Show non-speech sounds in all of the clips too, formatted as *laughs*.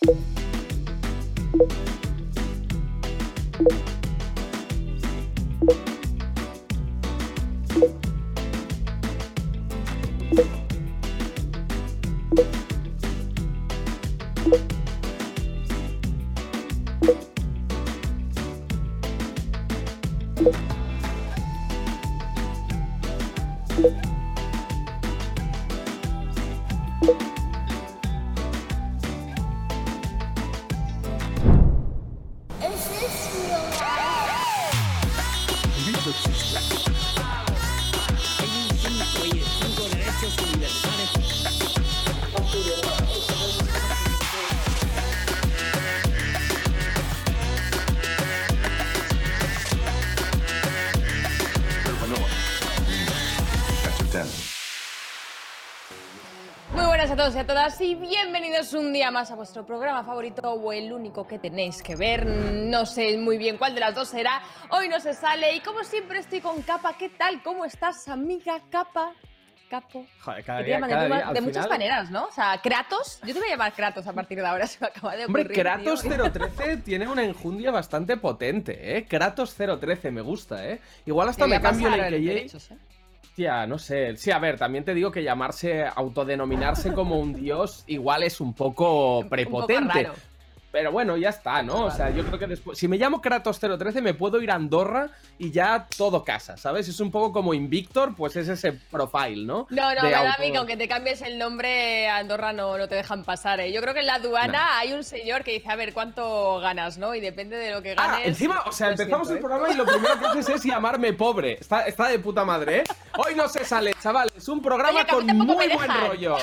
Thank todos y a todas y bienvenidos un día más a vuestro programa favorito o el único que tenéis que ver. No sé muy bien cuál de las dos será. Hoy no se sale y como siempre estoy con Capa. ¿Qué tal? ¿Cómo estás, amiga Capa? Capo. Joder, cada día, de, cada tu- día, de muchas final- maneras, ¿no? O sea, Kratos. Yo te voy a llamar Kratos a partir de ahora, *laughs* se me acaba de Hombre, ocurrir. Kratos tío. 013 tiene una enjundia bastante potente, ¿eh? Kratos 013, me gusta, ¿eh? Igual hasta me cambio el los que derechos, ¿eh? Hostia, no sé. Sí, a ver, también te digo que llamarse, autodenominarse como un dios, igual es un poco Un prepotente. poco raro. Pero bueno, ya está, ¿no? O sea, yo creo que después. Si me llamo Kratos 013, me puedo ir a Andorra y ya todo casa, ¿sabes? Es un poco como Invictor, pues es ese profile, ¿no? No, no, a auto- que aunque te cambies el nombre, a Andorra no, no te dejan pasar. ¿eh? Yo creo que en la aduana No. hay un señor que dice, a ver, ¿cuánto ganas, ¿no? Y depende de lo que ganes. Ah, encima, o sea, empezamos siento, el ¿eh? programa y lo primero que haces es llamarme pobre. Está, está de puta madre, ¿eh? Hoy no se sale, chaval. Es un programa Oye, con muy buen rollo.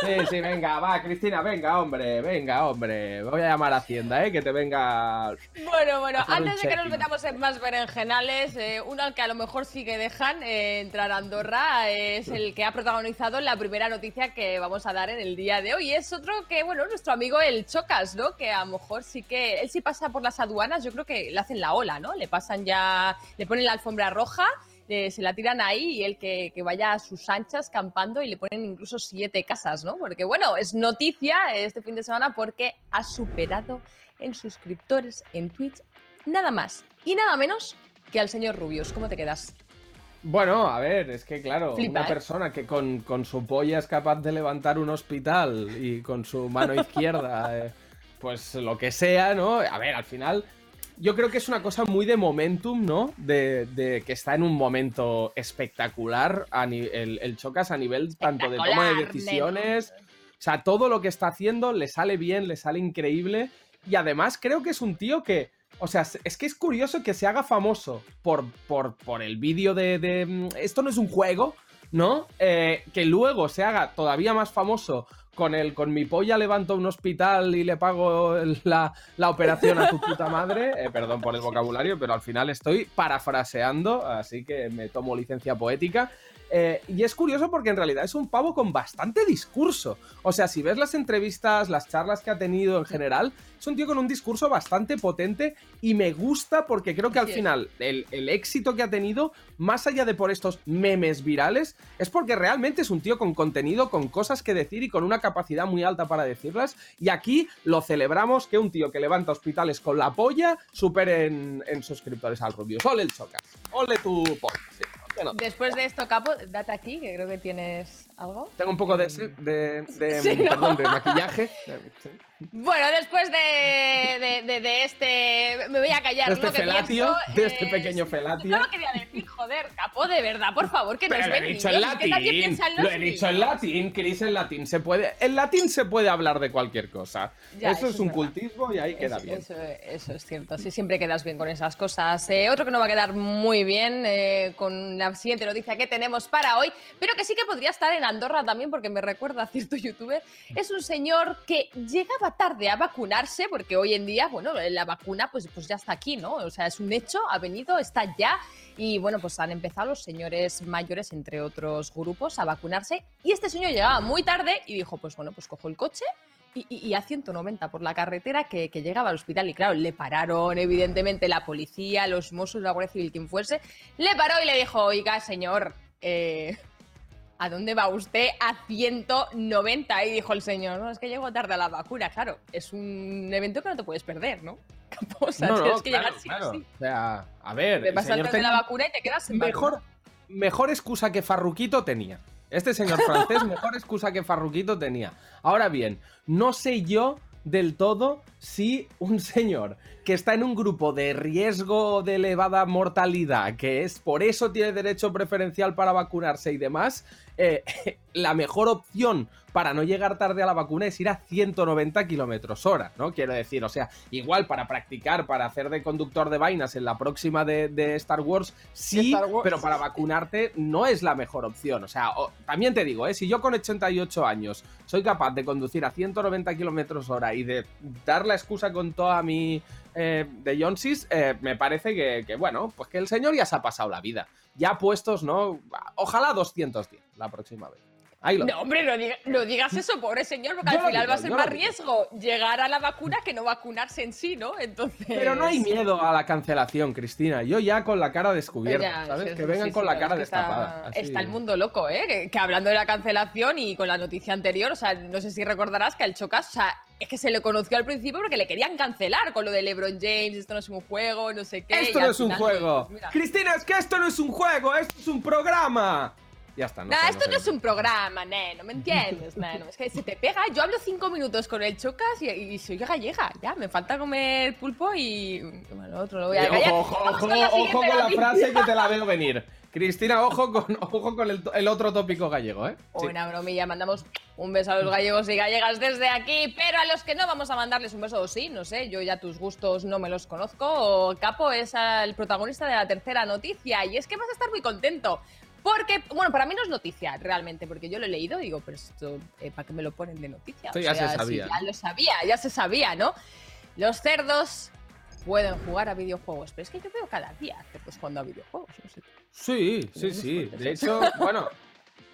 Sí, sí, venga, va, Cristina, venga, hombre, venga, hombre. Voy a llamar a Hacienda, ¿eh? Que te venga. Bueno, bueno, antes de que nos metamos en más berenjenales, eh, uno al que a lo mejor sí que dejan eh, entrar a Andorra eh, es el que ha protagonizado la primera noticia que vamos a dar en el día de hoy. Es otro que, bueno, nuestro amigo el Chocas, ¿no? Que a lo mejor sí que, él sí pasa por las aduanas, yo creo que le hacen la ola, ¿no? Le pasan ya, le ponen la alfombra roja. Eh, se la tiran ahí y el que, que vaya a sus anchas campando y le ponen incluso siete casas, ¿no? Porque bueno, es noticia este fin de semana porque ha superado en suscriptores en Twitch nada más y nada menos que al señor Rubius. ¿Cómo te quedas? Bueno, a ver, es que claro, Flipa, una ¿eh? persona que con, con su polla es capaz de levantar un hospital y con su mano *laughs* izquierda, eh, pues lo que sea, ¿no? A ver, al final, yo creo que es una cosa muy de momentum, ¿no? De, de que está en un momento espectacular a el, el Chocas a nivel tanto de toma de decisiones. O sea, todo lo que está haciendo le sale bien, le sale increíble. Y además creo que es un tío que. O sea, es que es curioso que se haga famoso por, por, por el vídeo de, de, mm, Esto no es un juego, ¿no? Eh, que luego se haga todavía más famoso con el con mi polla levanto un hospital y le pago la, la operación a tu *laughs* puta madre. Eh, perdón por el vocabulario, pero al final estoy parafraseando, así que me tomo licencia poética. Eh, y es curioso porque en realidad es un pavo con bastante discurso. O sea, si ves las entrevistas, las charlas que ha tenido en general, es un tío con un discurso bastante potente y me gusta porque creo que al final el, el éxito que ha tenido, más allá de por estos memes virales, es porque realmente es un tío con contenido, con cosas que decir y con una capacidad muy alta para decirlas. Y aquí lo celebramos que un tío que levanta hospitales con la polla supere en, en suscriptores al Rubius. Ole el Chocas. Ole tu polla. Después de esto, Capo, date aquí, que creo que tienes algo. Tengo un poco de, de, de- *laughs* Sí, ¿no? perdón, de maquillaje. *laughs* Bueno, después de, de- de- de este... Me voy a callar, De este lo que felatio, pienso, de este eh, pequeño felatio. No lo quería decir, joder, Capo, de verdad, por favor, que Pero nos lo he ven dicho en niños, latín. en Lo he dicho en latín, Chris, en latín se puede. En latín se puede hablar de cualquier cosa. Ya, eso, eso es es un verdad. cultismo y ahí queda Eso, bien. Eso, eso es cierto, sí, siempre quedas bien con esas cosas. Eh, otro que no va a quedar muy bien eh, con la siguiente noticia que tenemos para hoy, pero que sí que podría estar en Andorra también, porque me recuerda a cierto youtuber, es un señor que llegaba tarde a vacunarse, porque hoy en día, bueno, la vacuna pues, pues ya está aquí, ¿no? O sea, es un hecho, ha venido, está ya. Y bueno, pues han empezado los señores mayores, entre otros grupos, a vacunarse. Y este señor llegaba muy tarde y dijo, pues bueno, pues cojo el coche y, a 190 por la carretera que, que llegaba al hospital. Y claro, le pararon, evidentemente, la policía, los Mossos, la Guardia Civil, quien fuese. Le paró y le dijo, oiga, señor, eh, ¿a dónde va usted a 190? Y dijo el señor, no, es que llego tarde a la vacuna. Claro, es un evento que no te puedes perder, ¿no? *laughs* O sea, No, no, tienes que claro, llegar sí claro. sí. O sea, a ver, Te vas señor antes de la vacuna y te quedas sin mejor, vacuna. mejor excusa que Farruquito tenía. Este señor francés, *laughs* mejor excusa que Farruquito tenía. Ahora bien, no sé yo del todo si un señor que está en un grupo de riesgo de elevada mortalidad, que es por eso tiene derecho preferencial para vacunarse y demás, eh, *laughs* la mejor opción para no llegar tarde a la vacuna es ir a 190 kilómetros hora, ¿no? Quiero decir, o sea, igual para practicar, para hacer de conductor de vainas en la próxima de, de Star Wars, sí, Star Wars. pero para vacunarte no es la mejor opción. O sea, o- también te digo, ¿eh? si yo con 88 años soy capaz de conducir a 190 kilómetros hora y de dar la excusa con toda mi eh, de Jonsis, eh, me parece que, que, bueno, pues que el señor ya se ha pasado la vida. Ya puestos, ¿no? Ojalá 210 la próxima vez. Ahí lo No, hombre, no, diga- no digas eso, pobre señor, porque Yo al final digo, va a ser más riesgo llegar a la vacuna que no vacunarse en sí, ¿no? Entonces. Pero no hay miedo a la cancelación, Cristina. Yo ya con la cara descubierta, Ya, ¿sabes? sí, que vengan sí, con sí, la cara es que está- destapada. así. Está, el mundo loco, ¿eh? Que, que hablando de la cancelación y con la noticia anterior, o sea, no sé si recordarás que al Chocas, o sea, es que se le conoció al principio porque le querían cancelar con lo de LeBron James, esto no es un juego, no sé qué. Esto no es un final, juego. pues. Cristina, es que esto no es un juego, esto es un programa. Ya está. No Nah, sé, esto sé. no es un programa, neno, ¿me entiendes, *laughs* neno? Es que se te pega, yo hablo cinco minutos con el chocas y, y soy gallega, ya, me falta comer pulpo y... Bueno, otro lo voy a callar. Ojo, ojo, con la ojo con la frase que te la veo *laughs* venir. Cristina, ojo con, ojo con el, el otro tópico gallego, ¿eh? Sí. Una bromilla, mandamos un beso a los gallegos y gallegas desde aquí, pero a los que no vamos a mandarles un beso, o sí, no sé, yo ya tus gustos no me los conozco. Capo es el protagonista de la tercera noticia y es que vas a estar muy contento. Porque, bueno, para mí no es noticia realmente, porque yo lo he leído y digo, pero esto, eh, ¿para qué me lo ponen de noticia? Esto ya se sí, sabía. ya lo sabía, ya se sabía, ¿no? Los cerdos pueden jugar a videojuegos, pero es que yo veo cada día cerdos jugando a videojuegos, no sé. Sí, sí, sí. De eso. hecho, *laughs* bueno,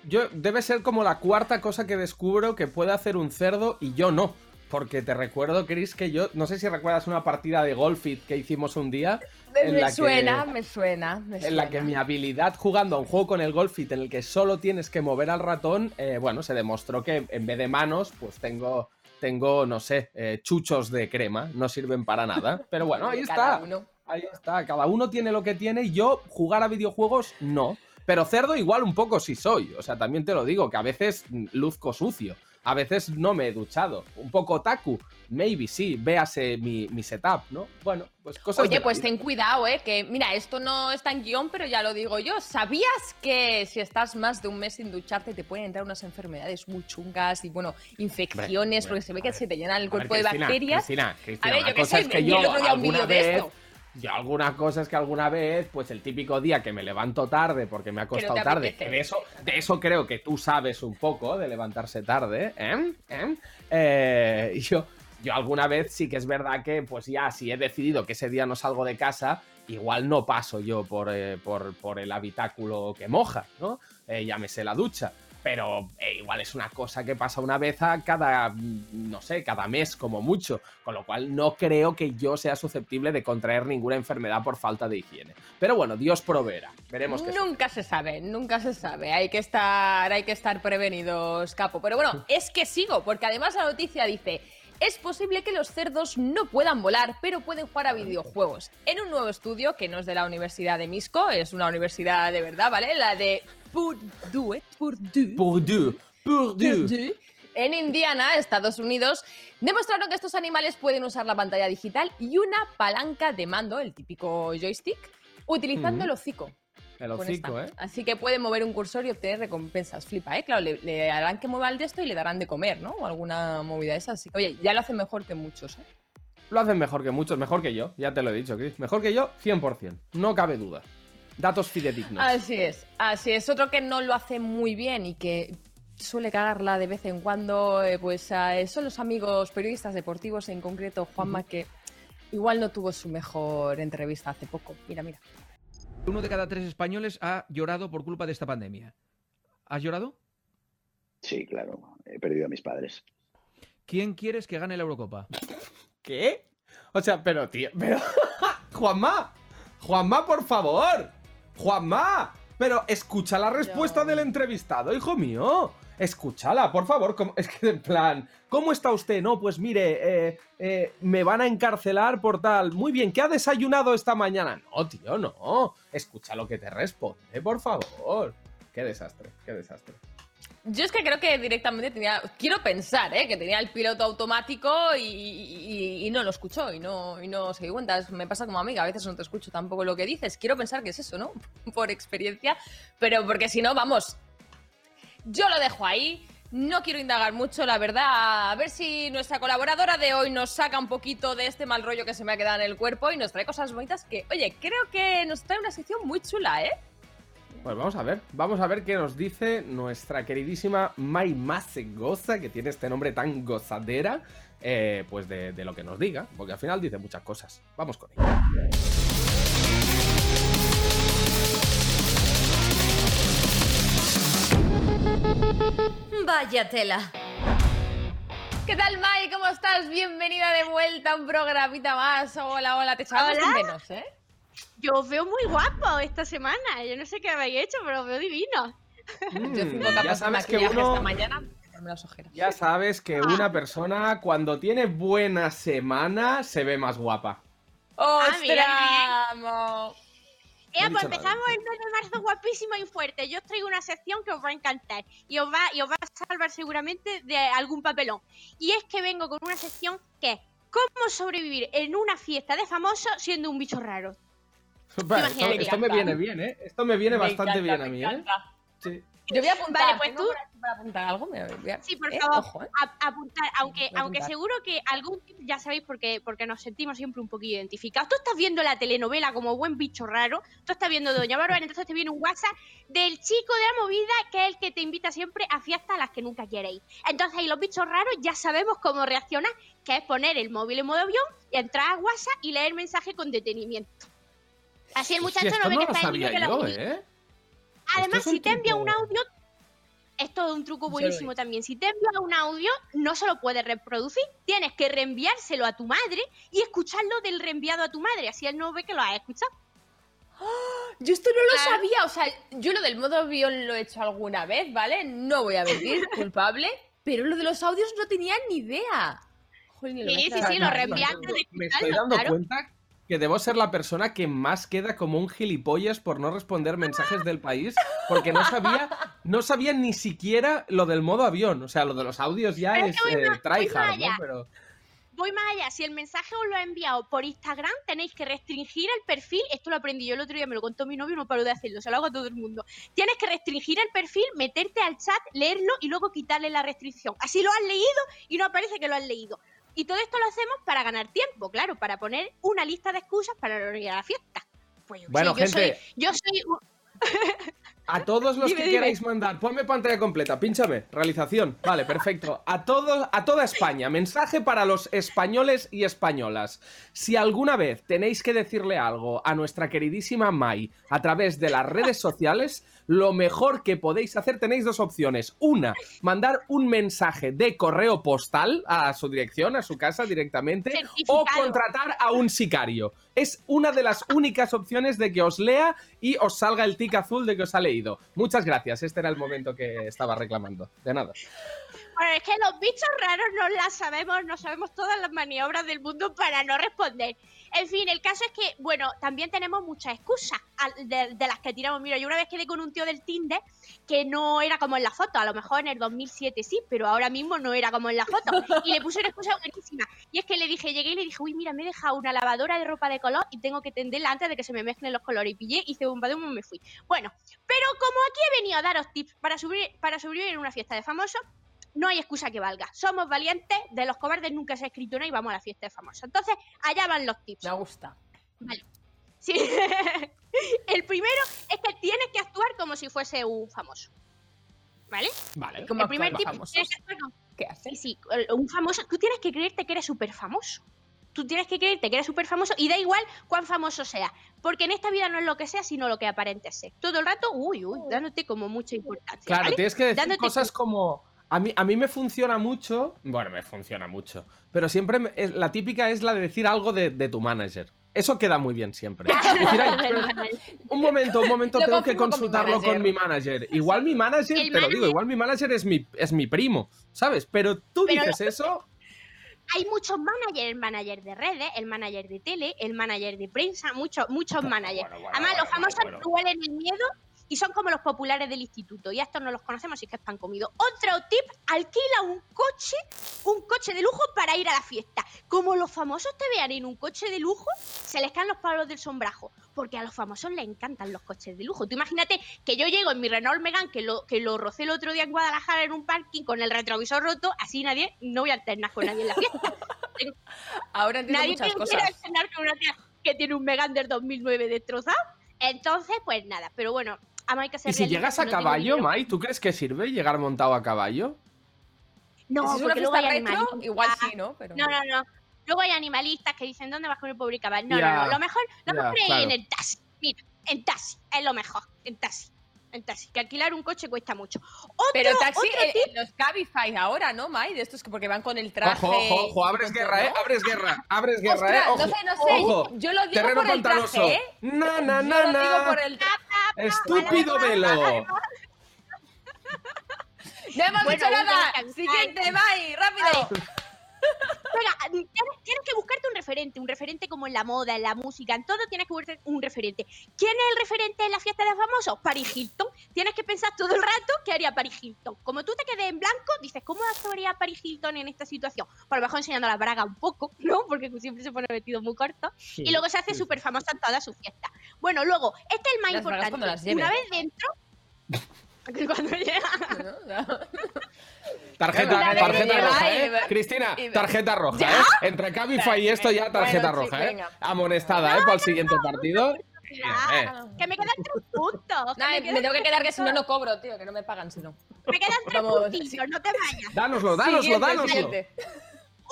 yo debe ser como la cuarta cosa que descubro que puede hacer un cerdo y yo no. Porque te recuerdo, Chris, que yo, no sé si recuerdas una partida de Golfit que hicimos un día. en Me la que- suena, me suena, En la que mi habilidad jugando a un juego con el Golfit en el que solo tienes que mover al ratón, eh, bueno, se demostró que en vez de manos, pues tengo, tengo no sé, eh, chuchos de crema, no sirven para nada. *laughs* Pero bueno, ahí está. uno. Ahí está, cada uno tiene lo que tiene. Yo jugar a videojuegos no. Pero cerdo igual un poco sí soy. O sea, también te lo digo, que a veces luzco sucio. A veces no me he duchado. Un poco taku. Maybe sí, véase mi, mi setup, ¿no? Bueno, pues cosas Oye, pues vida. ten cuidado, ¿eh? Que, mira, esto no está en guion, pero ya lo digo yo. ¿Sabías que si estás más de un mes sin ducharte te pueden entrar unas enfermedades muy chungas y, bueno, infecciones? Porque se ve que ver, se te llena el A ver, cuerpo de Cristina, bacterias. Cristina, Cristina, A ver, yo qué sé, es que yo un alguna vídeo de vez... esto. Yo alguna cosa es que alguna vez, pues el típico día que me levanto tarde porque me ha costado tarde, que de eso, de eso creo que tú sabes un poco, de levantarse tarde, ¿eh? ¿eh? Eh, yo, yo alguna vez sí que es verdad que, pues ya, si he decidido que ese día no salgo de casa, igual no paso yo por, eh, por, por el habitáculo que moja, ¿no? Eh, llámese la ducha. Pero eh, igual es una cosa que pasa una vez a cada, mm, no sé, cada mes como mucho. Con lo cual no creo que yo sea susceptible de contraer ninguna enfermedad por falta de higiene. Pero bueno, Dios proveerá. Veremos qué sucede. Nunca se sabe, nunca se sabe. Hay que estar, hay que estar prevenidos, capo. Pero bueno, *laughs* es que sigo, porque además la noticia dice. Es posible que los cerdos no puedan volar, pero pueden jugar a videojuegos. En un nuevo estudio, que no es de la Universidad de Misco, es una universidad de verdad, ¿vale? La de Purdue. Purdue. Purdue. Purdue. Purdue, En Indiana, Estados Unidos, demostraron que estos animales pueden usar la pantalla digital y una palanca de mando, el típico joystick, utilizando el hocico. El hocico. ¿eh? Así que pueden mover un cursor y obtener recompensas. Flipa, ¿eh? Claro, le, le harán que mueva el de esto y le darán de comer, ¿no? O alguna movida de esas. Así que, oye, ya lo hacen mejor que muchos, ¿eh? Lo hacen mejor que muchos, mejor que yo. Ya te lo he dicho, Chris. Mejor que yo, 100%. No cabe duda. Datos fidedignos. Así es, así es. Otro que no lo hace muy bien y que suele cagarla de vez en cuando, eh, pues eh, son los amigos periodistas deportivos, en concreto Juanma, que igual no tuvo su mejor entrevista hace poco. Mira, mira. Uno de cada tres españoles ha llorado por culpa de esta pandemia. ¿Has llorado? Sí, claro. He perdido a mis padres. ¿Quién quieres que gane la Eurocopa? ¿Qué? O sea, pero, tío, pero. *laughs* Juanma, Juanma, por favor. Juanma. Pero escucha la respuesta Yo- del entrevistado, hijo mío. Escúchala, por favor. ¿cómo- *laughs* Es que en plan, ¿cómo está usted? No, pues mire, eh, eh, me van a encarcelar por tal. Muy bien, ¿qué ha desayunado esta mañana? No, tío, no. Escucha lo que te responde, por favor. Qué desastre, qué desastre. Yo es que creo que directamente tenía, quiero pensar, ¿eh? que tenía el piloto automático y, no lo escuchó y no, y no se dio cuenta. Me pasa como amiga, a veces no te escucho tampoco lo que dices. Quiero pensar que es eso, ¿no? *laughs* Por experiencia, pero porque si no, vamos, yo lo dejo ahí. No quiero indagar mucho, la verdad. A ver si nuestra colaboradora de hoy nos saca un poquito de este mal rollo que se me ha quedado en el cuerpo y nos trae cosas bonitas que, oye, creo que nos trae una sección muy chula, ¿eh? Pues vamos a ver, vamos a ver qué nos dice nuestra queridísima Mai Mase Goza, que tiene este nombre tan gozadera, eh, pues de, de lo que nos diga, porque al final dice muchas cosas. Vamos con ella. Vaya tela. ¿Qué tal, Mai? ¿Cómo estás? Bienvenida de vuelta a un programita más. Hola, hola, te echábamos de menos, ¿eh? Yo os veo muy guapo esta semana. Yo no sé qué habéis hecho, pero os veo divino. Yo Mm, tengo ya sabes que uno, esta mañana. quitarme las ojeras. ya sabes que una persona cuando tiene buena semana se ve más guapa. ¡Ostras! mira, mo! Ya, pues nada, empezamos el mes de marzo guapísimo y fuerte. Yo os traigo una sección que os va a encantar y os va, y os va a salvar seguramente de algún papelón. Y es que vengo con una sección que es ¿Cómo sobrevivir en una fiesta de famosos siendo un bicho raro? Vale, esto, me viene bien, ¿eh? Esto me viene Me bastante encanta, bien a me mí, ¿eh? Sí. Yo voy a apuntar. Vale, pues tú- para apuntar algo. Me voy a... Sí, por Eh, favor. Ojo, ¿eh? A- apuntar, aunque, aunque seguro que algún ya sabéis porque, porque nos sentimos siempre un poquillo identificados. Tú estás viendo la telenovela como buen bicho raro, tú estás viendo Doña Bárbara, entonces te viene un WhatsApp del chico de la movida que es el que te invita siempre a fiestas a las que nunca queréis. Entonces ahí los bichos raros ya sabemos cómo reaccionar, que es poner el móvil en modo avión y entrar a WhatsApp y leer el mensaje con detenimiento. Así el muchacho no ve no que está en que la. ¿eh? Además, si te envía un audio, es todo un truco buenísimo también. Si te envía un audio, no se lo puedes reproducir, tienes que reenviárselo a tu madre y escucharlo del reenviado a tu madre, así él no ve que lo has escuchado. Yo esto no lo Claro. sabía. O sea, yo lo del modo avión lo he hecho alguna vez, ¿vale? No voy a mentir, *laughs* culpable. Pero lo de los audios no tenía ni idea. Sí, sí, sí, lo de Me estoy dando claro. cuenta que debo ser la persona que más queda como un gilipollas por no responder mensajes del país, porque no sabía, no sabía ni siquiera lo del modo avión. O sea, lo de los audios ya Pero es eh, más- tryhard, ¿no? Pero Voy más allá, si el mensaje os lo ha enviado por Instagram, tenéis que restringir el perfil, esto lo aprendí yo el otro día, me lo contó mi novio, no paro de hacerlo, se lo hago a todo el mundo. Tienes que restringir el perfil, meterte al chat, leerlo y luego quitarle la restricción. Así lo has leído y no aparece que lo has leído. Y todo esto lo hacemos para ganar tiempo, claro, para poner una lista de excusas para no ir a la fiesta. Pues Bueno, sí, yo gente. soy, yo soy *laughs* a todos los Dime, que dime. queráis mandar, ponme pantalla completa, pínchame, realización. Vale, perfecto. A todos, a toda España, mensaje para los españoles y españolas. Si alguna vez tenéis que decirle algo a nuestra queridísima Mai a través de las redes sociales, lo mejor que podéis hacer tenéis dos opciones. Una, mandar un mensaje de correo postal a su dirección, a su casa directamente, o contratar a un sicario. Es una de las únicas opciones de que os lea y os salga el tic azul de que os ha leído. Muchas gracias, este era el momento que estaba reclamando. De nada. Bueno, es que los bichos raros no las sabemos, no sabemos todas las maniobras del mundo para no responder. En fin, el caso es que, bueno, también tenemos muchas excusas de, de las que tiramos. Mira, yo una vez quedé con un tío del Tinder que no era como en la foto, a lo mejor en el 2007 sí, pero ahora mismo no era como en la foto. Y le puse una excusa buenísima. Y es que le dije, llegué y le dije, uy, mira, me he dejado una lavadora de ropa de color y tengo que tenderla antes de que se me mezclen los colores. Y pillé, hice un badum y me fui. Bueno, pero como aquí he venido a daros tips para, subir, para sobrevivir en una fiesta de famosos, no hay excusa que valga. Somos valientes, de los cobardes nunca se ha escrito nada y vamos a la fiesta de famosos. Entonces, allá van los tips. Me gusta. Sí. *laughs* El primero es que tienes que actuar como si fuese un famoso. ¿Vale? Vale. ¿Cómo el primer tip famosos? tienes que actuar como- ¿Qué haces? Sí, un famoso. Tú tienes que creerte que eres súper famoso. Tú tienes que creerte que eres súper famoso y da igual cuán famoso sea. Porque en esta vida no es lo que sea, sino lo que aparente ser. Todo el rato, uy, uy, dándote como mucha importancia. Claro, ¿vale? tienes que decir Dándote cosas como. A mí, a mí me funciona mucho. Bueno, me funciona mucho. Pero siempre me- es- la típica es la de decir algo de, de tu manager. Eso queda muy bien siempre. *laughs* Decir, "Ay, pero- un momento, un momento, tengo que confirmo con mi consultarlo con mi manager. Igual mi manager, El te lo digo, igual mi manager es mi, es mi primo, ¿sabes? Pero tú Pero- dices eso, Hay muchos managers, el manager de redes, el manager de tele, el manager de prensa, muchos, muchos managers. bueno, bueno, Además, los bueno, famosos bueno. huelen el miedo y son como los populares del instituto. Y a estos no los conocemos, así que es pan comido. Otro tip, alquila un coche, un coche de lujo para ir a la fiesta. Como los famosos te vean en un coche de lujo, se les caen los palos del sombrajo. Porque a los famosos les encantan los coches de lujo. Tú imagínate que yo llego en mi Renault Megane, que lo, que lo rocé el otro día en Guadalajara en un parking con el retrovisor roto, así nadie, no voy a alternar con nadie en la fiesta. *laughs* Ahora entiendo Nadie muchas cosas. alternar con una tía que tiene un Megane del 2009 destrozado. Entonces, pues nada, pero bueno, hay que ser y si llegas a no caballo. Mai, ¿tú crees que sirve llegar montado a caballo? No, si es porque luego hay animalistas. igual sí, ¿no? Pero... No, no, no. Luego hay animalistas que dicen, ¿dónde vas con el pobre caballo? No, Ya, no, no. Lo mejor, lo ya, mejor es ir claro. en el taxi. Mira, en taxi. Es lo mejor. En taxi. En taxi. Que alquilar un coche cuesta mucho. Otro, Pero taxi, otro eh, eh, los Cabify ahora, ¿no, Mai? De estos que porque van con el traje. Ojo, ojo, abres guerra. ¿eh? Abres guerra, abres guerra, Ostras, ¿eh? Ojo, no sé, no sé. ojo. Yo lo digo Terreno por el traje, ¿eh? Na, na, Yo na, lo digo na. por el traje. Estúpido velo. *laughs* ¡No hemos Bueno, dicho nada! Siguiente, Mai, rápido. Venga, tienes, tienes que buscarte un referente, un referente como en la moda, en la música, en todo tienes que buscarte un referente. ¿Quién es el referente en la fiesta de famosos? Paris Hilton. Tienes que pensar todo el rato qué haría Paris Hilton. Como tú te quedes en blanco, dices, ¿cómo actuaría Paris Hilton en esta situación? Por lo mejor enseñando la braga un poco, ¿no? Porque siempre se pone vestido muy corto. y luego se hace súper famosa en toda su fiesta. Bueno, luego, este es el más Las importante. Una vez dentro... *laughs* cuando llega... ¿no? Tarjeta, de tarjeta roja, ¿eh? Cristina, tarjeta roja, ¿eh? Entre Cabify y esto ya tarjeta roja, ¿eh? venga. Amonestada, ¿eh? Para el siguiente partido. Que me quedan tres puntos. Nah, me tengo que tres quedar que si no, no cobro, tío, que no me pagan si no. Me quedan tres puntillos, no te vayas. Dánoslo, dánoslo, Siguiente, dánoslo. siguiente.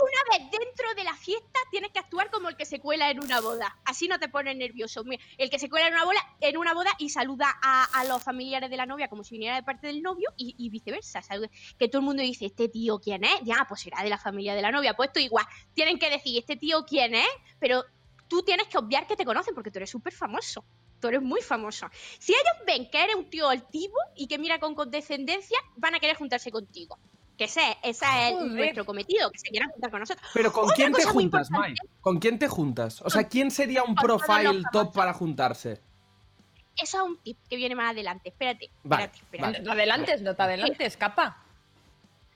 Una vez dentro de la fiesta tienes que actuar como el que se cuela en una boda. Así no te pones nervioso. El que se cuela en una boda, en una boda y saluda a, los familiares de la novia como si viniera de parte del novio y, viceversa. Que todo el mundo dice, ¿este tío quién es? Ya, pues será de la familia de la novia. Pues esto igual. Tienen que decir, ¿este tío quién es? Pero tú tienes que obviar que te conocen porque tú eres súper famoso. Tú eres muy famoso. Si ellos ven que eres un tío altivo y que mira con condescendencia, van a querer juntarse contigo. Que ese, ese es Joder. nuestro cometido, que se quieran juntar con nosotros. Pero ¿con Otra quién te juntas, importante- ¿Con quién te juntas? O sea, ¿quién sería un profile top para juntarse? Eso es un tip que viene más adelante. Espérate, Vale, espérate, espérate. vale. No te adelantes, no te adelantes, capa.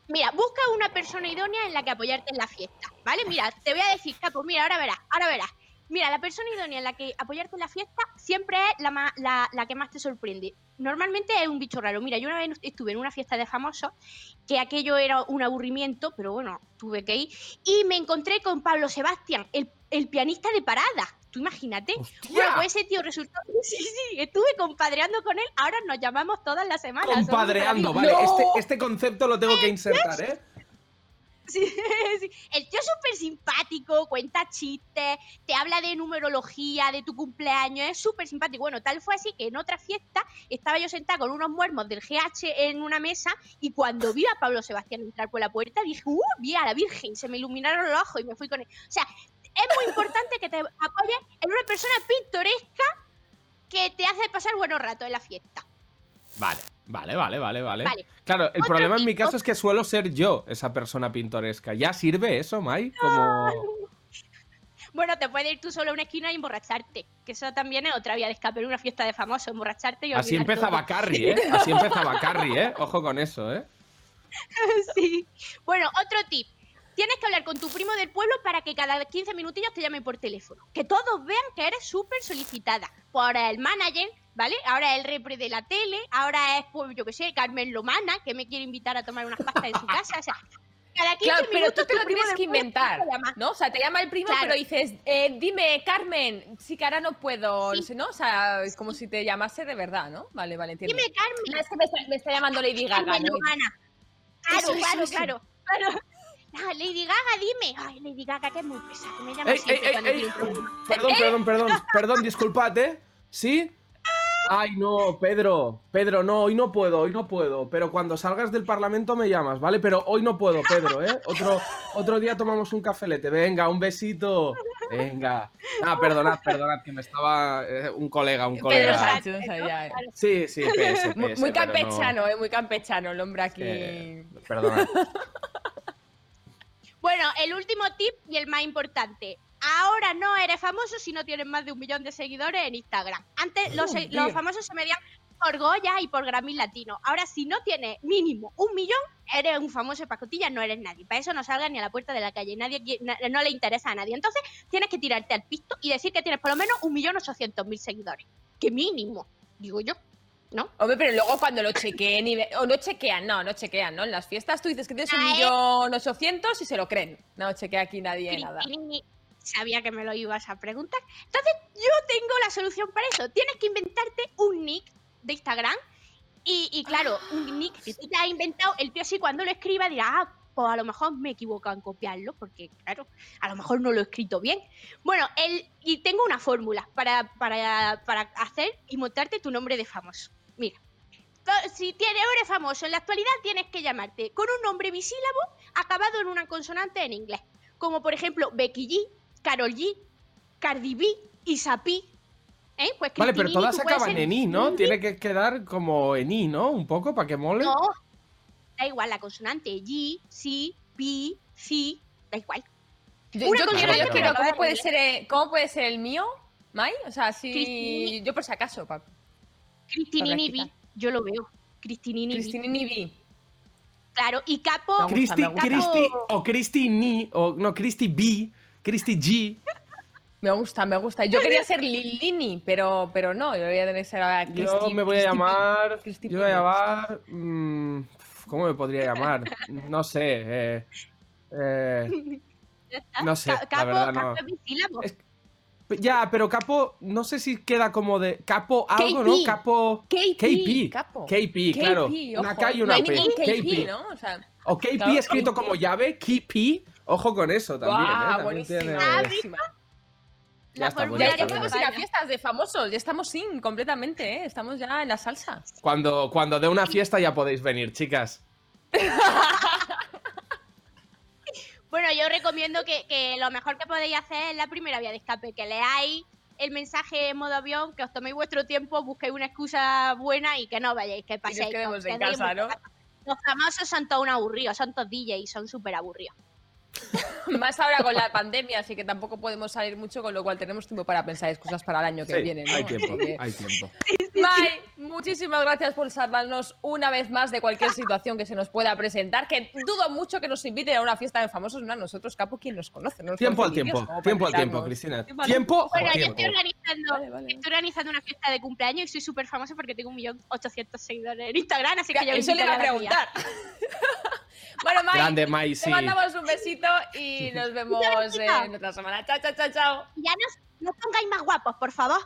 Mira, busca una persona idónea en la que apoyarte en la fiesta, ¿vale? Mira, te voy a decir, Capo, mira, ahora verás, ahora verás. Mira, la persona idónea en la que apoyarte en la fiesta siempre es la, ma- la, la que más te sorprende. Normalmente es un bicho raro. Mira, yo una vez estuve en una fiesta de famosos, que aquello era un aburrimiento, pero bueno, tuve que ir, y me encontré con Pablo Sebastián, el, el pianista de parada. Tú imagínate. ¡Hostia! Bueno, pues ese tío resultó. Sí, sí, estuve compadreando con él. Ahora nos llamamos todas las semanas. Compadreando, vale. Este, este concepto lo tengo que insertar, ¿eh? *laughs* El tío es súper simpático, cuenta chistes, te habla de numerología, de tu cumpleaños, es súper simpático. Bueno, tal fue así que en otra fiesta estaba yo sentada con unos muermos del GH en una mesa y cuando vi a Pablo Sebastián entrar por la puerta dije, ¡uh! Vi a la Virgen, se me iluminaron los ojos y me fui con él. O sea, es muy importante que te apoyes en una persona pintoresca que te hace pasar buenos ratos en la fiesta. Vale, vale, vale, vale, vale. Claro, el problema en mi caso es que suelo ser yo esa persona pintoresca. ¿Ya sirve eso, Mai? Como... Bueno, te puedes ir tú solo a una esquina y emborracharte. Que eso también es otra vía de escape en una fiesta de famosos, emborracharte y Así empezaba. Carrie, ¿eh? Así empezaba Carrie, ¿eh? Ojo con eso, ¿eh? *laughs* Sí. Bueno, otro tip. Tienes que hablar con tu primo del pueblo para que cada 15 minutillos te llame por teléfono. Que todos vean que eres súper solicitada. Ahora el manager, ¿vale? Ahora es el repre de la tele, ahora es, pues yo qué sé, Carmen Lomana, que me quiere invitar a tomar unas pastas en su casa. O sea, cada 15 Claro, pero minutos tú te lo tienes que inventar. ¿no? O sea, te llama el primo, Claro. pero dices, eh, dime, Carmen, sí que ahora no puedo, Sí. ¿no? O sea, es como si te llamase de verdad, ¿no? Vale, vale, entiendo. Dime, Carmen. No, es que me está, me está llamando Lady Gaga, Carmen ¿no? Lomana. Claro, Eso, claro, eso. claro, claro. Ah, Lady Gaga, dime. Ay, Lady Gaga, que es muy pesada. que Me llama ¡Ey, ey, siempre ey, problema. Perdón, perdón, perdón, *laughs* perdón, disculpad, ¿eh? ¿Sí? Ay, no, Pedro, Pedro, no, hoy no puedo, hoy no puedo. Pero cuando salgas del Parlamento me llamas, ¿vale? Pero hoy no puedo, Pedro, ¿eh? Otro, otro día tomamos un cafelete. Venga, un besito. Venga. Ah, perdonad, perdonad, que me estaba. eh, un colega, un Pedro colega. Sánchez, o sea, ya, eh. Sí, sí, PS, Muy, PS, muy pero no- campechano, eh, muy campechano el hombre aquí. Eh, perdonad. *laughs* Bueno, el último tip y el más importante. Ahora no eres famoso si no tienes más de un millón de seguidores en Instagram. Antes los, Joder. los famosos se medían por Goya y por Grammy Latino. Ahora, si no tienes mínimo un millón, eres un famoso pacotilla, no eres nadie. Para eso no salgas ni a la puerta de la calle. Nadie, no le interesa a nadie. Entonces, tienes que tirarte al pisto y decir que tienes por lo menos un millón ochocientos mil seguidores. Que mínimo, digo yo. ¿No? Hombre, pero luego cuando lo chequeen y ve- o no chequean, no, no chequean, ¿no? En las fiestas tú dices que tienes un Ah, millón ochocientos y se lo creen. No chequea aquí nadie nada. Sabía que me lo ibas a preguntar. Entonces, yo tengo la solución para eso. Tienes que inventarte un nick de Instagram. Y, y claro, *gasps* un nick que tú te has inventado, el tío así cuando lo escriba dirá, ah, pues a lo mejor me he equivocado en copiarlo, porque claro, a lo mejor no lo he escrito bien. Bueno, el, y tengo una fórmula para, para, para hacer y montarte tu nombre de famoso. Mira, si tienes, eres famoso en la actualidad, tienes que llamarte con un nombre bisílabo acabado en una consonante en inglés. Como por ejemplo Becky G, Carol G, Cardi B, Isapi. ¿Eh? Pues Vale, pero todas acaban ser en I, ¿no? Tiene que quedar como en I, ¿no? Un poco para que mole. No, da igual la consonante. G, C, P, C, da igual. Yo, Una yo quiero, yo ¿cómo puede, ser, eh, ¿cómo puede ser el mío, Mai? O sea, si. Cristinini. Yo por si acaso, pa- Cristinini. B, yo lo veo. Cristinini B. Cristinini B. Claro, y Capo. Christy, o Christy Ni, o no, Christy B, Christy G. Me gusta, me gusta. Yo quería ser Lilini, pero, pero no, yo voy a tener que ser ahora Yo Cristi- me voy a llamar. Cristi Yo voy a llamar. mm, ¿Cómo me podría llamar? No sé. eh, eh, no sé, Ca- la Capo, verdad no. Capo es ya, pero capo, no sé si queda como de. Capo algo, ¿no? KP. Capo. KP, KP. capo. KP, claro. KP, Una. K y una No P. KP, KP. ¿no? O sea, O KP Claro, escrito KP. como llave, KP. Ojo con eso también, ¿eh? ¡guau! También tiene- Ah. Ya La está, fórmula pues Ya, ya ya está, podemos venga. ir a fiestas de famosos, ya estamos sin completamente, ¿eh? Estamos ya en la salsa. Cuando, cuando dé una fiesta ya podéis venir, chicas. *laughs* Bueno, yo recomiendo que, que lo mejor que podéis hacer es la primera vía de escape, que leáis el mensaje en modo avión, que os toméis vuestro tiempo, busquéis una excusa buena y que no vayáis, que Y paséis. nos quedemos que en os casa, ¿no? en casa. Los famosos son todos un aburridos, son todos DJs, son súper aburridos. *laughs* Más ahora con la pandemia, así que tampoco podemos salir mucho, con lo cual tenemos tiempo para pensar excusas para el año que Sí, viene. ¿no? hay tiempo, hay tiempo. Mai, muchísimas gracias por salvarnos una vez más de cualquier situación que se nos pueda presentar. Que dudo mucho que nos inviten a una fiesta de famosos, no a nosotros, capo, quien nos conoce. no nos Tiempo al tiempo, tiempo al tiempo. Cristina. Tiempo al Tiempo Bueno, yo estoy organizando, Vale, vale. estoy organizando una fiesta de cumpleaños y soy súper famosa porque tengo un millón ochocientos seguidores en Instagram, así que ya Eso le iba a preguntar. *laughs* bueno, Mai, Grande Mai, te sí. mandamos un besito y nos vemos en otra semana. Chao, chao, chao, chao. Ya no, no pongáis más guapos, por favor.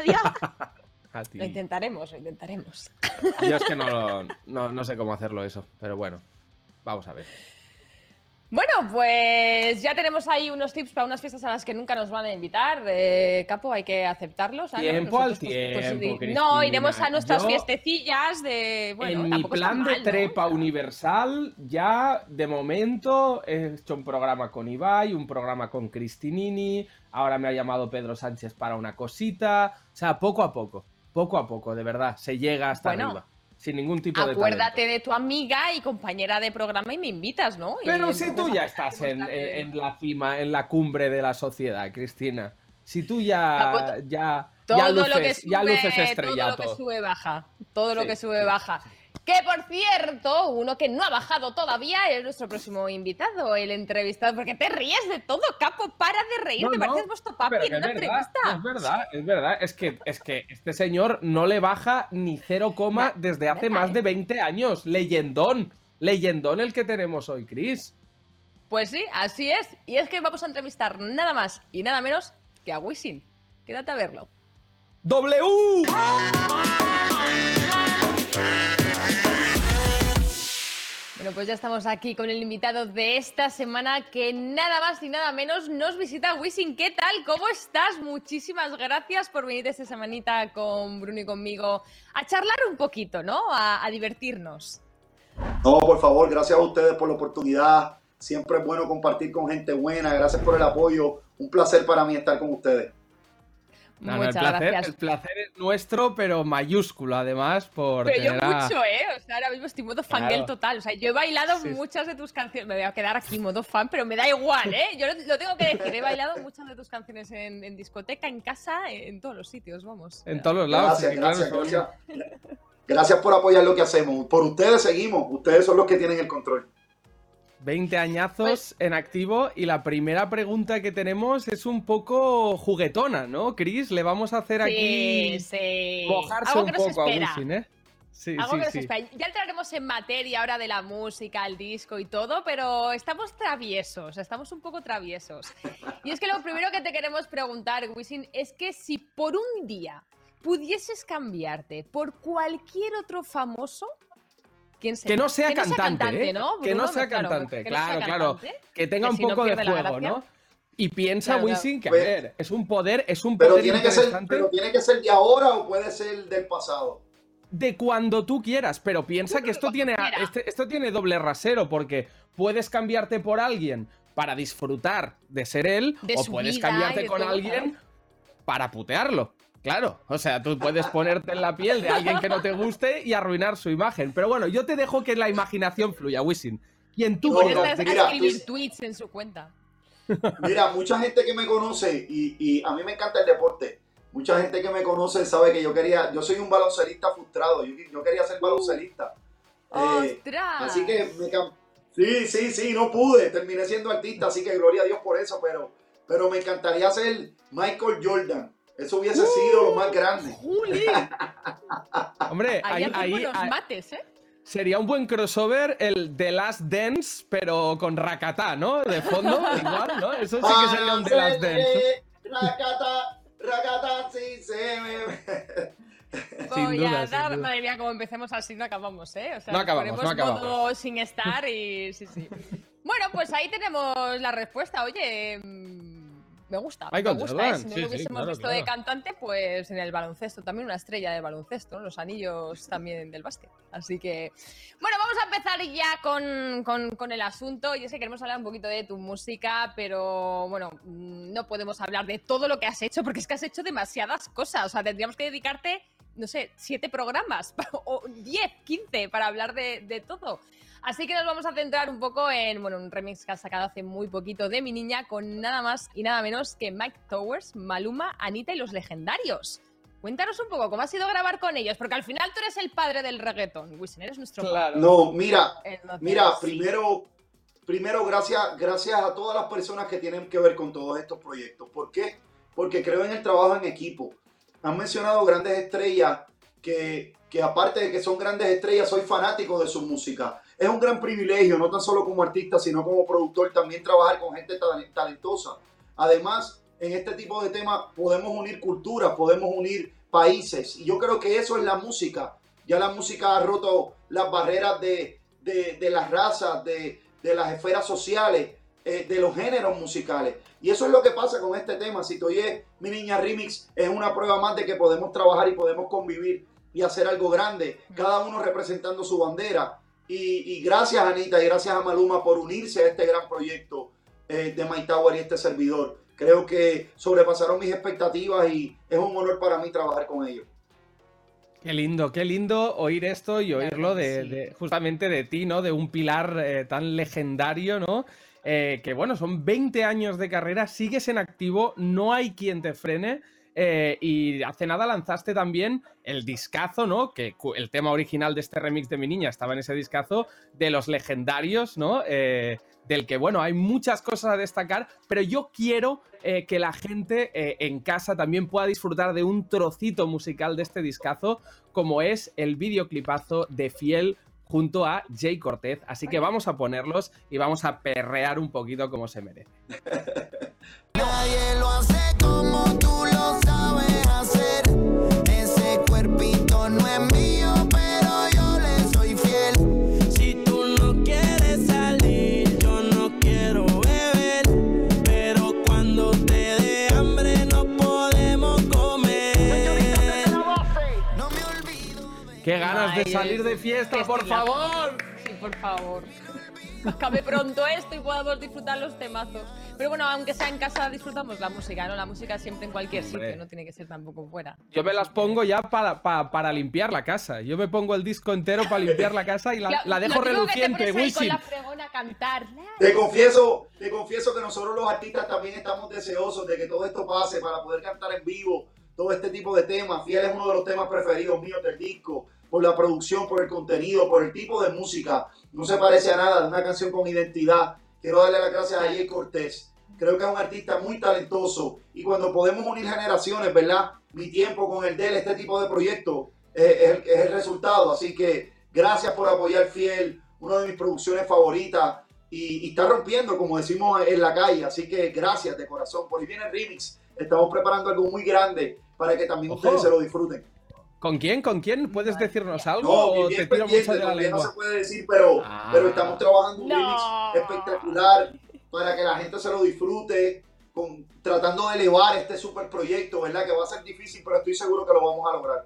Adiós. *laughs* A ti. Lo intentaremos, lo intentaremos. Yo es que no, lo- no, no sé cómo hacerlo eso, pero bueno, vamos a ver. Bueno, pues ya tenemos ahí unos tips para unas fiestas a las que nunca nos van a invitar. Eh, Capo, hay que aceptarlos. Tiempo al Nosotros, pues, pues, tiempo, di- no, iremos a nuestras Yo, fiestecillas de. Bueno, en mi plan de ¿no? trepa universal, ya de momento he hecho un programa con Ibai, un programa con Cristinini, ahora me ha llamado Pedro Sánchez para una cosita. O sea, poco a poco, poco a poco, de verdad, se llega hasta Bueno, arriba. Sin ningún tipo de Acuérdate de tu amiga y compañera de programa y me invitas, ¿no? Y Pero si tú ya estás en, tarde. en- la cima, en la cumbre de la sociedad, Cristina. Si tú ya, Ah, ya, Todo ya lo que luces, sube, ya luces todo lo que sube baja. Todo lo que sube sí, baja. Que por cierto, uno que no ha bajado todavía es nuestro próximo invitado, el entrevistado. Porque te ríes de todo, capo. Para de reír, No, te no, pareces vuestro papi en una es verdad, entrevista. es verdad, es verdad. Es que, es que este señor no le baja ni cero coma desde hace verdad, más de 20 años. Leyendón. Leyendón el que tenemos hoy, Chris. Pues sí, así es. Y es que vamos a entrevistar nada más y nada menos que a Wisin. Quédate a verlo. ¡W! Bueno, pues ya estamos aquí con el invitado de esta semana que nada más y nada menos nos visita Wisin. ¿Qué tal? ¿Cómo estás? Muchísimas gracias por venir esta semanita con Bruno y conmigo a charlar un poquito, ¿no? A, a divertirnos. No, por favor, gracias a ustedes por la oportunidad. Siempre es bueno compartir con gente buena. Gracias por el apoyo. Un placer para mí estar con ustedes. No, no, Muchas el, placer, gracias. el placer es nuestro, pero mayúsculo, además, por Pero yo a- mucho, ¿eh? O sea, ahora mismo estoy modo fangirl Claro. total. O sea, yo he bailado Sí, muchas de tus canciones. Me voy a quedar aquí modo fan, pero me da igual, ¿eh? Yo lo, tengo que decir. He bailado muchas de tus canciones en, en discoteca, en casa, en todos los sitios, vamos. En todos los lados. Gracias, sí, gracias, gracias. Gracias por apoyar lo que hacemos. Por ustedes seguimos. Ustedes son los que tienen el control. 20 añazos Pues- en activo y la primera pregunta que tenemos es un poco juguetona, ¿no, Chris? Le vamos a hacer aquí Sí, mojarse Algo un poco a. Wisin, ¿eh? Sí, Algo sí, que nos sí. espera. Ya entraremos en materia ahora de la música, el disco y todo, pero estamos traviesos, estamos un poco traviesos. Y es que lo primero que te queremos preguntar, Wisin, es que si por un día pudieses cambiarte por cualquier otro famoso, Que no sea cantante, ¿eh? ¿no? Que no Bruno? sea Claro, cantante, que no sea claro, claro. cantante. Que tenga que un si no poco de gracia. ¿no? Y piensa Claro, Wisin que, a Pues- ver, es un poder, es un Pero poder tiene, que ser, pero tiene que ser de ahora o puede ser del pasado. de cuando tú quieras, pero piensa que esto tiene, quiera. este- esto tiene doble rasero, porque puedes cambiarte por alguien para disfrutar de ser él, De o puedes cambiarte con todo, alguien para putearlo. Claro, o sea, tú puedes ponerte en la piel de alguien que no te guste y arruinar su imagen. Pero bueno, yo te dejo que la imaginación fluya, Wisin. Quien tú No, no, quieras. a- escribir tú- tweets en su cuenta. Mira, mucha gente que me conoce y, y a mí me encanta el deporte. Mucha gente que me conoce sabe que yo quería, yo soy un baloncelista frustrado. Yo, yo quería ser baloncelista. Eh, ¡Ostras! así que me cam- sí, sí, sí, no pude. Terminé siendo artista, así que gloria a Dios por eso. Pero, pero me encantaría ser Michael Jordan. Eso hubiese sido lo más grande. ¡Juli! *laughs* Hombre, Ahí ahí, hacemos ahí- los ahí- mates, ¿eh? sería un buen crossover el The Last Dance, pero con Rakata, ¿no? De fondo, *laughs* igual, ¿no? Eso sí que sería un The Last Dance. Racata, racata, sí se me... *laughs* Sin Voy duda, a sin dar, duda. madre mía, como empecemos así no acabamos, ¿eh? O sea, No acabamos, ponemos no acabamos. modo sin estar y sí, sí. Bueno, pues ahí tenemos la respuesta. Oye, mm, me gusta. Michael me gusta, Jordan, ¿eh? Si no sí, lo sí, hubiésemos claro, visto claro. de cantante, pues en el baloncesto también una estrella de baloncesto, ¿no? los anillos también del básquet. Así que, bueno, vamos a empezar ya con, con- con el asunto. Y es que queremos hablar un poquito de tu música, pero bueno, mm, no podemos hablar de todo lo que has hecho porque es que has hecho demasiadas cosas. O sea, tendríamos que dedicarte, no sé, siete programas *laughs* o 10, 15 para hablar de, de todo. Así que nos vamos a centrar un poco en bueno, un remix que has sacado hace muy poquito de mi niña con nada más y nada menos que Mike Towers, Maluma, Anita y los legendarios. Cuéntanos un poco cómo ha sido grabar con ellos, porque al final tú eres el padre del reggaetón, Wisin, eres nuestro Claro. No, mira, padre. Entonces, Mira, sí. primero, primero gracias, gracias a todas las personas que tienen que ver con todos estos proyectos. ¿Por qué? Porque creo en el trabajo en equipo. Han mencionado grandes estrellas que, que aparte de que son grandes estrellas, soy fanático de su música. Es un gran privilegio, no tan solo como artista, sino como productor, también trabajar con gente tal- talentosa. Además, en este tipo de temas podemos unir culturas, podemos unir países. Y yo creo que eso es la música. Ya la música ha roto las barreras de, de, de las razas, de, de las esferas sociales, eh, de los géneros musicales. Y eso es lo que pasa con este tema. Si te oyes Mi Niña Remix, es una prueba más de que podemos trabajar y podemos convivir y hacer algo grande, cada uno representando su bandera. Y, y gracias Anita y gracias a Maluma por unirse a este gran proyecto eh, de My Tower y este servidor. Creo que sobrepasaron mis expectativas y es un honor para mí trabajar con ellos. Qué lindo, qué lindo oír esto y oírlo que de, sí. de- justamente de ti, ¿no? De un pilar eh, tan legendario, ¿no? Eh, que bueno, son 20 años de carrera, sigues en activo, no hay quien te frene. Eh, y hace nada lanzaste también el discazo, ¿no? Que el tema original de este remix de mi niña estaba en ese discazo de los legendarios, ¿no? Eh, del que, bueno, hay muchas cosas a destacar, pero yo quiero eh, que la gente en casa también pueda disfrutar de un trocito musical de este discazo, como es el videoclipazo de Fiel junto a Jay Cortez. Así que vamos a ponerlos y vamos a perrear un poquito como se merece. *laughs* Nadie lo hace como tú lo ¡Qué ganas de Ay, salir de es- fiesta, por favor! Sí, por favor. Acabe pronto esto y podamos disfrutar los temazos. Pero bueno, aunque sea en casa, disfrutamos la música, ¿no? La música siempre en cualquier Hombre. sitio, no tiene que ser tampoco fuera. Yo me las pongo ya para, pa- para limpiar la casa. Yo me pongo el disco entero para limpiar la casa y la, *laughs* Claro, la dejo te reluciente, con Wisin. la fregona a cantar. Te confieso, te confieso que nosotros los artistas también estamos deseosos de que todo esto pase para poder cantar en vivo todo este tipo de temas. Fiel es uno de los temas preferidos míos del disco, por la producción, por el contenido, por el tipo de música. No se parece a nada de una canción con identidad. Quiero darle las gracias a Jay Cortés. Creo que es un artista muy talentoso y cuando podemos unir generaciones, ¿verdad? Mi tiempo con el de él, este tipo de proyectos, eh, es, el, es el resultado. Así que gracias por apoyar Fiel, una de mis producciones favoritas y, y está rompiendo, como decimos en la calle. Así que gracias de corazón. Por ahí viene el remix. Estamos preparando algo muy grande para que también Ojo. ustedes se lo disfruten. ¿Con quién? ¿Con quién? ¿Puedes decirnos algo No, o te tiro mucho de la todavía no se lengua? puede decir, pero, Ah. pero estamos trabajando un No. remix espectacular para que la gente se lo disfrute, con, tratando de elevar este super proyecto, ¿verdad? Que va a ser difícil, pero estoy seguro que lo vamos a lograr.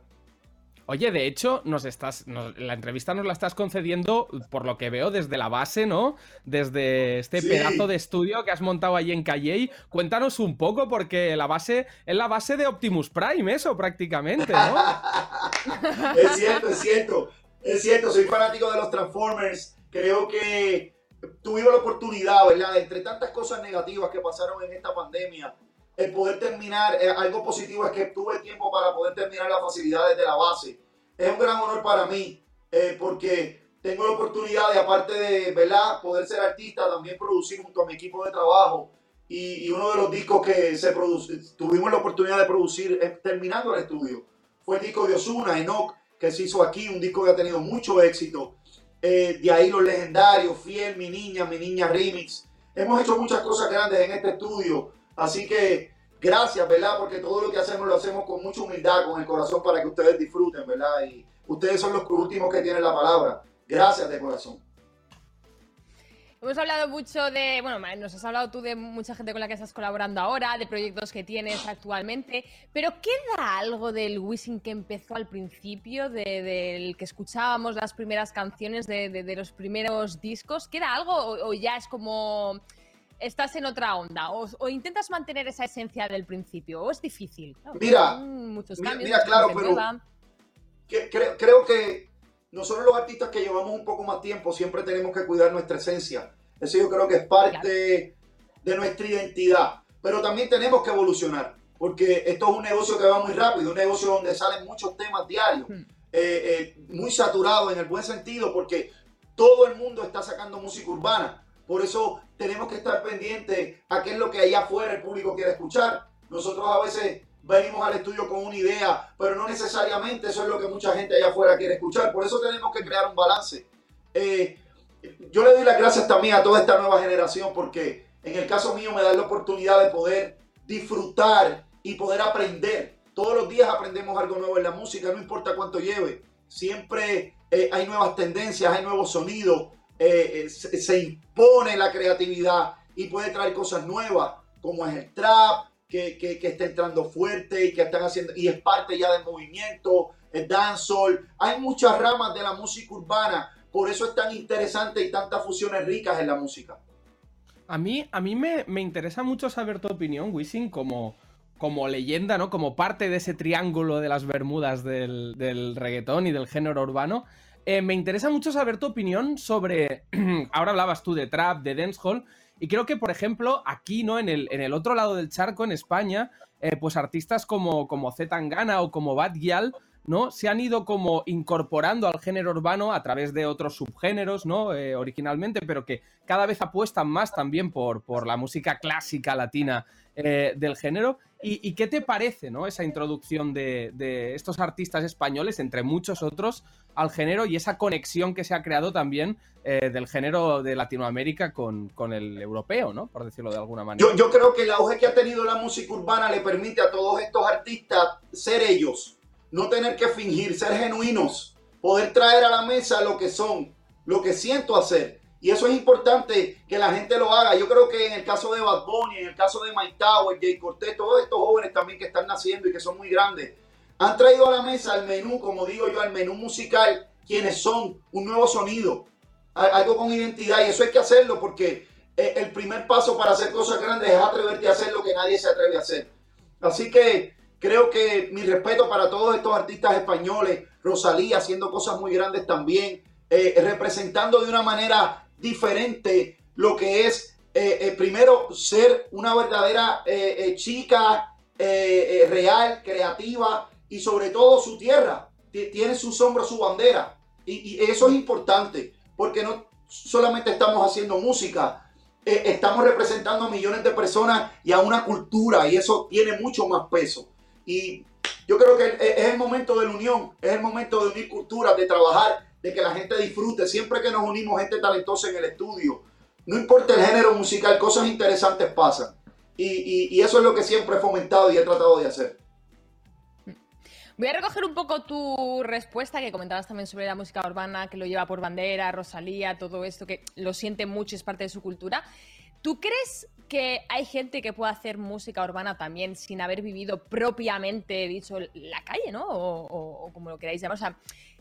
Oye, de hecho, nos estás, nos- la entrevista nos la estás concediendo, por lo que veo, desde la base, ¿no? Desde este Sí. pedazo de estudio que has montado ahí en Calle. Cuéntanos un poco, porque la base es la base de Optimus Prime, eso prácticamente, ¿no? *laughs* Es cierto, es cierto. Es cierto, soy fanático de los Transformers. Creo que tuvimos la oportunidad, ¿verdad? Entre tantas cosas negativas que pasaron en esta pandemia, el poder terminar, eh, algo positivo es que tuve tiempo para poder terminar las facilidades de la base. Es un gran honor para mí, eh, porque tengo la oportunidad de, aparte de, ¿verdad? Poder ser artista, también producir junto a mi equipo de trabajo. Y, uno de los discos que se produce, tuvimos la oportunidad de producir eh, terminando el estudio fue el disco de Osuna, Enoch, que se hizo aquí, un disco que ha tenido mucho éxito. Eh, de ahí los legendarios, Fiel, Mi Niña, Mi Niña Remix. Hemos hecho muchas cosas grandes en este estudio, así que gracias, ¿verdad? Porque todo lo que hacemos lo hacemos con mucha humildad, con el corazón para que ustedes disfruten, ¿verdad? Y ustedes son los últimos que tienen la palabra. Gracias de corazón. Hemos hablado mucho de, bueno, nos has hablado tú de mucha gente con la que estás colaborando ahora, de proyectos que tienes actualmente, pero ¿queda algo del Wisin que empezó al principio, de- del que escuchábamos las primeras canciones de, los primeros discos? ¿Queda algo o ya es como estás en otra onda? O, o intentas mantener esa esencia del principio? ¿O es difícil? Claro, Mira, muchos cambios, mira, claro, pero- que- creo, creo que nosotros los artistas que llevamos un poco más tiempo siempre tenemos que cuidar nuestra esencia. Eso yo creo que es parte de nuestra identidad. Pero también tenemos que evolucionar, porque esto es un negocio que va muy rápido, un negocio donde salen muchos temas diarios, Hmm. eh, eh, muy saturado en el buen sentido, porque todo el mundo está sacando música urbana. Por eso tenemos que estar pendientes a qué es lo que allá afuera el público quiere escuchar. Nosotros a veces venimos al estudio con una idea, pero no necesariamente eso es lo que mucha gente allá afuera quiere escuchar. Por eso tenemos que crear un balance. Eh, yo le doy las gracias también a toda esta nueva generación porque en el caso mío me da la oportunidad de poder disfrutar y poder aprender. Todos los días aprendemos algo nuevo en la música, no importa cuánto lleve. Siempre eh, hay nuevas tendencias, hay nuevos sonidos, eh, eh, se, impone la creatividad y puede traer cosas nuevas, como es el trap, que, que, que está entrando fuerte y que están haciendo, y es parte ya del movimiento, el dancehall. Hay muchas ramas de la música urbana, por eso es tan interesante y tantas fusiones ricas en la música. A mí, a mí me, me interesa mucho saber tu opinión, Wisin, como, como leyenda, ¿no? Como parte de ese triángulo de las Bermudas del, del reggaetón y del género urbano. Eh, me interesa mucho saber tu opinión sobre. *clears throat* Ahora hablabas tú de trap, de dancehall. Y creo que, por ejemplo, aquí, ¿no? En el, en el otro lado del charco, en España, eh, pues artistas como, como Z Tangana o como Bad Gyal, ¿no? Se han ido como incorporando al género urbano a través de otros subgéneros, ¿no? Eh, originalmente, pero que cada vez apuestan más también por, por la música clásica latina eh, del género. ¿Y, qué te parece, ¿no? Esa introducción de, de estos artistas españoles, entre muchos otros, al género y esa conexión que se ha creado también eh, del género de Latinoamérica con, con el europeo, ¿no? Por decirlo de alguna manera. Yo, yo creo que el auge que ha tenido la música urbana le permite a todos estos artistas ser ellos, no tener que fingir, ser genuinos, poder traer a la mesa lo que son, lo que siento hacer. Y eso es importante que la gente lo haga. Yo creo que en el caso de Bad Bunny, en el caso de Mike Tower, Jay Cortez, todos estos jóvenes también que están naciendo y que son muy grandes, han traído a la mesa el menú, como digo yo, el menú musical, quienes son un nuevo sonido. algo con identidad y eso hay que hacerlo porque eh, el primer paso para hacer cosas grandes es atreverte a hacer lo que nadie se atreve a hacer. Así que creo que mi respeto para todos estos artistas españoles, Rosalía haciendo cosas muy grandes también, eh, representando de una manera diferente lo que es, eh, eh, primero, ser una verdadera chica real, creativa y sobre todo su tierra. Ti- Tiene su sombra, su bandera. Y, eso es importante porque no solamente estamos haciendo música, estamos representando a millones de personas y a una cultura y eso tiene mucho más peso. Y yo creo que es el momento de la unión, es el momento de unir culturas, de trabajar, de que la gente disfrute. Siempre que nos unimos gente talentosa en el estudio, no importa el género musical, cosas interesantes pasan. Y, y- y eso es lo que siempre he fomentado y he tratado de hacer. Voy a recoger un poco tu respuesta que comentabas también sobre la música urbana, que lo lleva por bandera, Rosalía, todo esto, que lo siente mucho, es parte de su cultura. ¿Tú crees que hay gente que puede hacer música urbana también sin haber vivido propiamente, dicho, la calle, ¿no? O, como lo queráis llamar. O sea,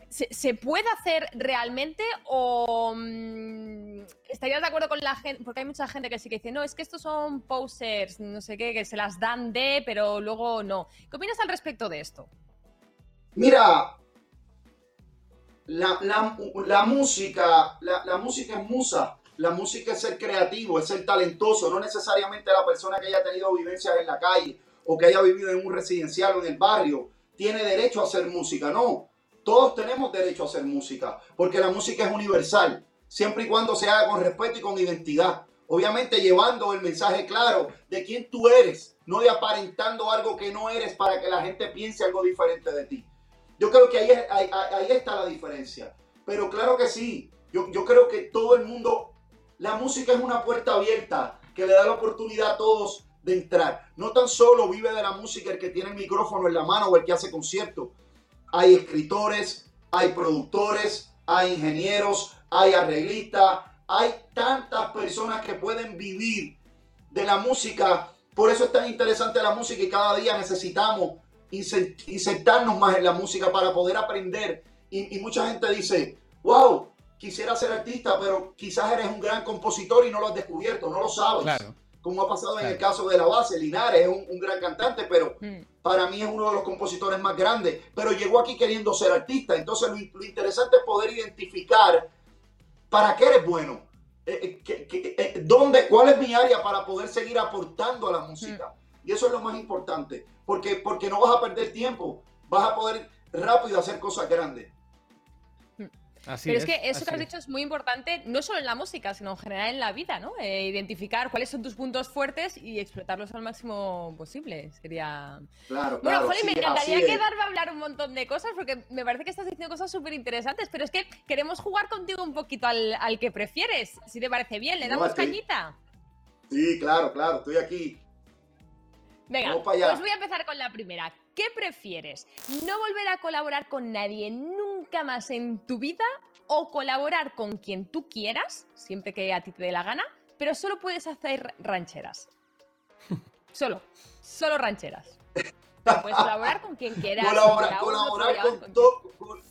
¿se, puede hacer realmente o mm, estarías de acuerdo con la gente? Porque hay mucha gente que sí que dice, no, es que estos son posers, no sé qué, que se las dan de, pero luego no. ¿Qué opinas al respecto de esto? Mira, la, la- música, la música es musa, la música es ser creativo, es ser talentoso, no necesariamente la persona que haya tenido vivencias en la calle o que haya vivido en un residencial o en el barrio tiene derecho a hacer música, no. Todos tenemos derecho a hacer música, porque la música es universal, siempre y cuando se haga con respeto y con identidad. Obviamente llevando el mensaje claro de quién tú eres, no de aparentando algo que no eres para que la gente piense algo diferente de ti. Yo creo que ahí, ahí- ahí está la diferencia. Pero claro que sí, yo, yo creo que todo el mundo, la música es una puerta abierta que le da la oportunidad a todos de entrar. No tan solo vive de la música el que tiene el micrófono en la mano o el que hace conciertos. Hay escritores, hay productores, hay ingenieros, hay arreglistas, hay tantas personas que pueden vivir de la música. Por eso es tan interesante la música y cada día necesitamos inse- insertarnos más en la música para poder aprender. Y, y mucha gente dice, wow, quisiera ser artista, pero quizás eres un gran compositor y no lo has descubierto, no lo sabes. Claro. Como ha pasado en el caso de la base, Linares es un, un gran cantante, pero Hmm. para mí es uno de los compositores más grandes, pero llegó aquí queriendo ser artista. Entonces lo, lo interesante es poder identificar para qué eres bueno, Eh, eh, eh, dónde, cuál es mi área para poder seguir aportando a la música. Y eso es lo más importante, porque, porque no vas a perder tiempo, vas a poder rápido hacer cosas grandes. Así Pero es, que eso que has es. dicho es muy importante, no solo en la música, sino en general en la vida, ¿no? Eh, identificar cuáles son tus puntos fuertes y explotarlos al máximo posible. Sería. Claro, Bueno, claro. Jolín, sí, me encantaría quedarme a hablar un montón de cosas porque me parece que estás diciendo cosas súper interesantes, pero es que queremos jugar contigo un poquito al, al que prefieres. Si te parece bien, le damos cañita. Sí, claro, claro, estoy aquí. Venga, pues voy a empezar con la primera. ¿Qué prefieres? ¿No volver a colaborar con nadie nunca más en tu vida o colaborar con quien tú quieras, siempre que a ti te dé la gana, pero solo puedes hacer rancheras? *laughs* Solo, solo rancheras. *laughs* Puedes colaborar con quien quieras. Colabora- colaborar con todo. con-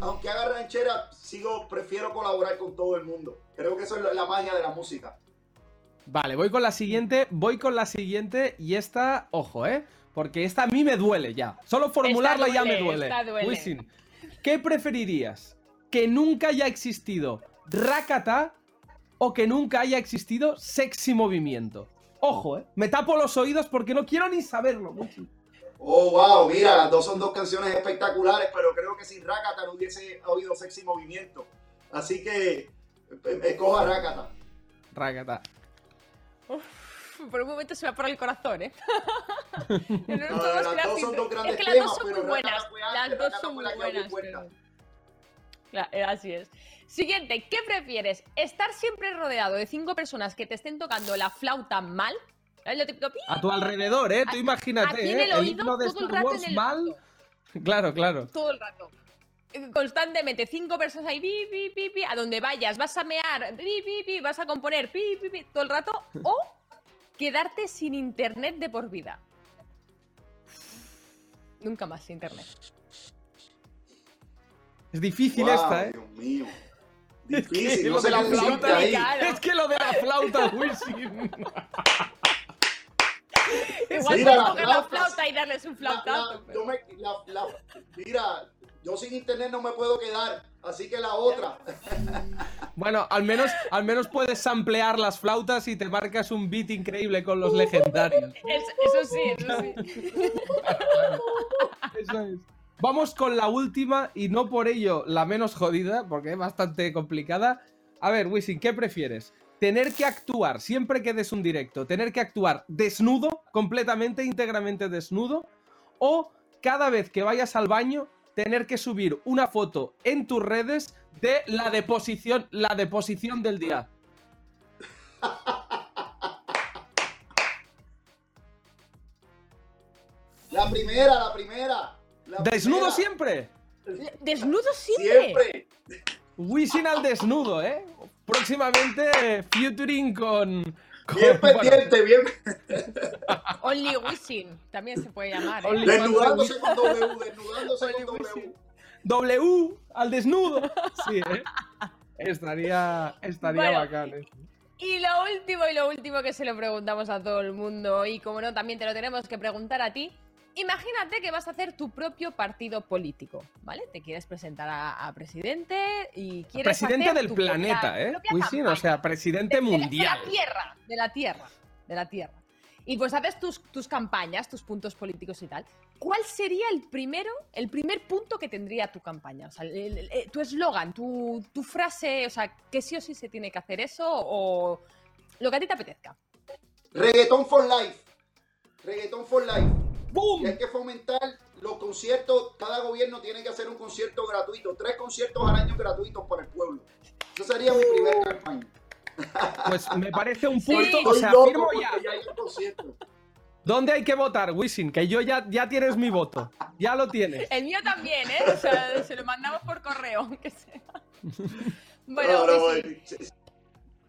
Aunque haga ranchera, sigo, prefiero colaborar con todo el mundo. Creo que eso es la- la magia de la música. Vale, voy con la siguiente, voy con la siguiente y esta, ojo, ¿eh? Porque esta a mí me duele ya. Solo formularla ya me duele, duele. esta duele. Wisin, ¿qué preferirías? ¿Que nunca haya existido Rakata o que nunca haya existido Sexy Movimiento? Ojo, ¿eh? Me tapo los oídos porque no quiero ni saberlo. Wisin. Oh, wow, mira, las dos son dos canciones espectaculares, pero creo que sin Rakata no hubiese oído Sexy Movimiento. Así que eh, escojo a Rakata. Rakata. *laughs* Por un momento se me ha parado el corazón, ¿eh? *laughs* No las dos son dos grandes es que las temas, dos son muy buenas. Las dos son muy la buenas. puertas. pero- Cla- eh, Así es. Siguiente, ¿qué prefieres? ¿Estar siempre rodeado de cinco personas que te estén tocando la flauta mal? ¿Sabes lo típico? pi? A tu alrededor, ¿eh? Tú imagínate, aquí en ¿eh? el oído himno de todo el rato Wars en el mal. *laughs* Claro, claro. todo el rato. Eh, Constantemente, cinco personas ahí, pi, pi, pi, pi, a donde vayas, vas a mear, pi, pi, pi, vas a componer, pi, pi, pi, todo el rato, o quedarte sin internet de por vida. Nunca más internet. Es difícil Wow, esta, ¿eh? Dios mío. *laughs* Difícil, no lo sé de la flauta, ahí. Es que lo de la flauta, *laughs* Wisin. Igual puedes coger la flauta y darles un La- flautazo. la- pero- yo me- la- la- mira, yo sin internet no me puedo quedar, así que la otra. *laughs* Bueno, al menos, al menos puedes samplear las flautas y te marcas un beat increíble con los legendarios. *laughs* Es- eso sí, eso sí. *laughs* Eso es. Vamos con la última y no por ello la menos jodida, porque es bastante complicada. A ver, Wisin, ¿qué prefieres? Tener que actuar, siempre que des un directo, tener que actuar desnudo, completamente, íntegramente desnudo, o cada vez que vayas al baño, tener que subir una foto en tus redes de la deposición, la deposición del día. La primera, la primera. la ¿Desnudo primera. siempre? Desnudo siempre. Siempre. Wisin al desnudo, ¿eh? Próximamente featuring con... Bien pendiente, bien. Only Wishing. También se puede llamar. ¿eh? Desnudándose con W, desnudándose con W. W al desnudo. Sí, ¿eh? Estaría, estaría Bueno. bacán. ¿eh? Y lo último y lo último que se lo preguntamos a todo el mundo y como no, también te lo tenemos que preguntar a ti. Imagínate que vas a hacer tu propio partido político, ¿vale? Te quieres presentar a, a presidente y quieres Presidente hacer del tu planeta, propia- ¿eh? propia o sea, presidente De- de- mundial. De la tierra, de la tierra, de la tierra. Y pues haces tus, tus campañas, tus puntos políticos y tal. ¿Cuál sería el primero, el primer punto que tendría tu campaña? O sea, el- el- el- tu eslogan, tu, tu frase, o sea, que sí o sí se tiene que hacer eso o lo que a ti te apetezca. Reggaeton for life. Reggaeton for life. ¡Bum! Y hay que fomentar los conciertos. Cada gobierno tiene que hacer un concierto gratuito. Tres conciertos al año gratuitos para el pueblo. Esa sería mi primera campaña. Pues me parece un Sí. punto, o Estoy sea, firmo ya. ya hay un concierto. ¿Dónde hay que votar, Wisin? Que yo ya, ya tienes mi voto. Ya lo tienes. El mío también, ¿eh? O sea, se lo mandamos por correo, aunque sea. *laughs* Bueno, No, no, sí. sí, sí.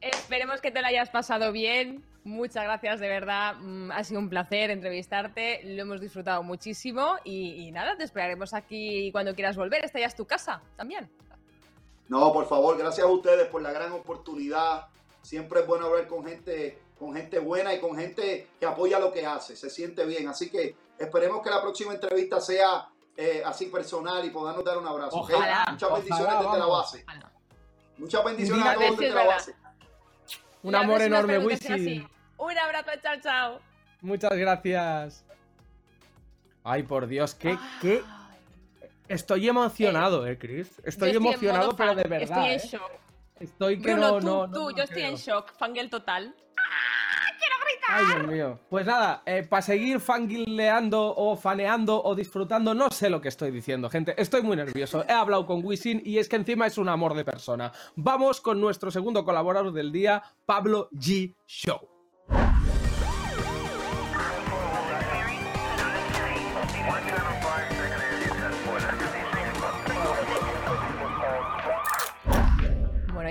Esperemos que te lo hayas pasado bien. Muchas gracias, de verdad. Mm, Ha sido un placer entrevistarte. Lo hemos disfrutado muchísimo. Y, y nada, te esperaremos aquí cuando quieras volver. Esta ya es tu casa también. No, por favor, gracias a ustedes por la gran oportunidad. Siempre es bueno hablar con gente, con gente buena y con gente que apoya lo que hace. Se siente bien. Así que esperemos que la próxima entrevista sea eh, así personal y podamos dar un abrazo. Ojalá, Muchas ojalá, bendiciones desde la base. Muchas bendiciones A todos desde la verdad. base. Un amor enorme, Wisin. Un abrazo, chao, chao. Muchas gracias. Ay, por Dios, qué, qué. Estoy emocionado, eh, Chris. Estoy, emocionado, pero de verdad. Estoy en eh. shock. Estoy que Bruno, no, tú, no, no, tú, no yo estoy creo. en shock. Fangirl total. Ay, Dios mío. Pues nada, para seguir fanguileando o faneando o disfrutando, no sé lo que estoy diciendo, gente. Estoy muy nervioso. He hablado con Wisin y es que encima es un amor de persona. Vamos con nuestro segundo colaborador del día, Pablo G. Show.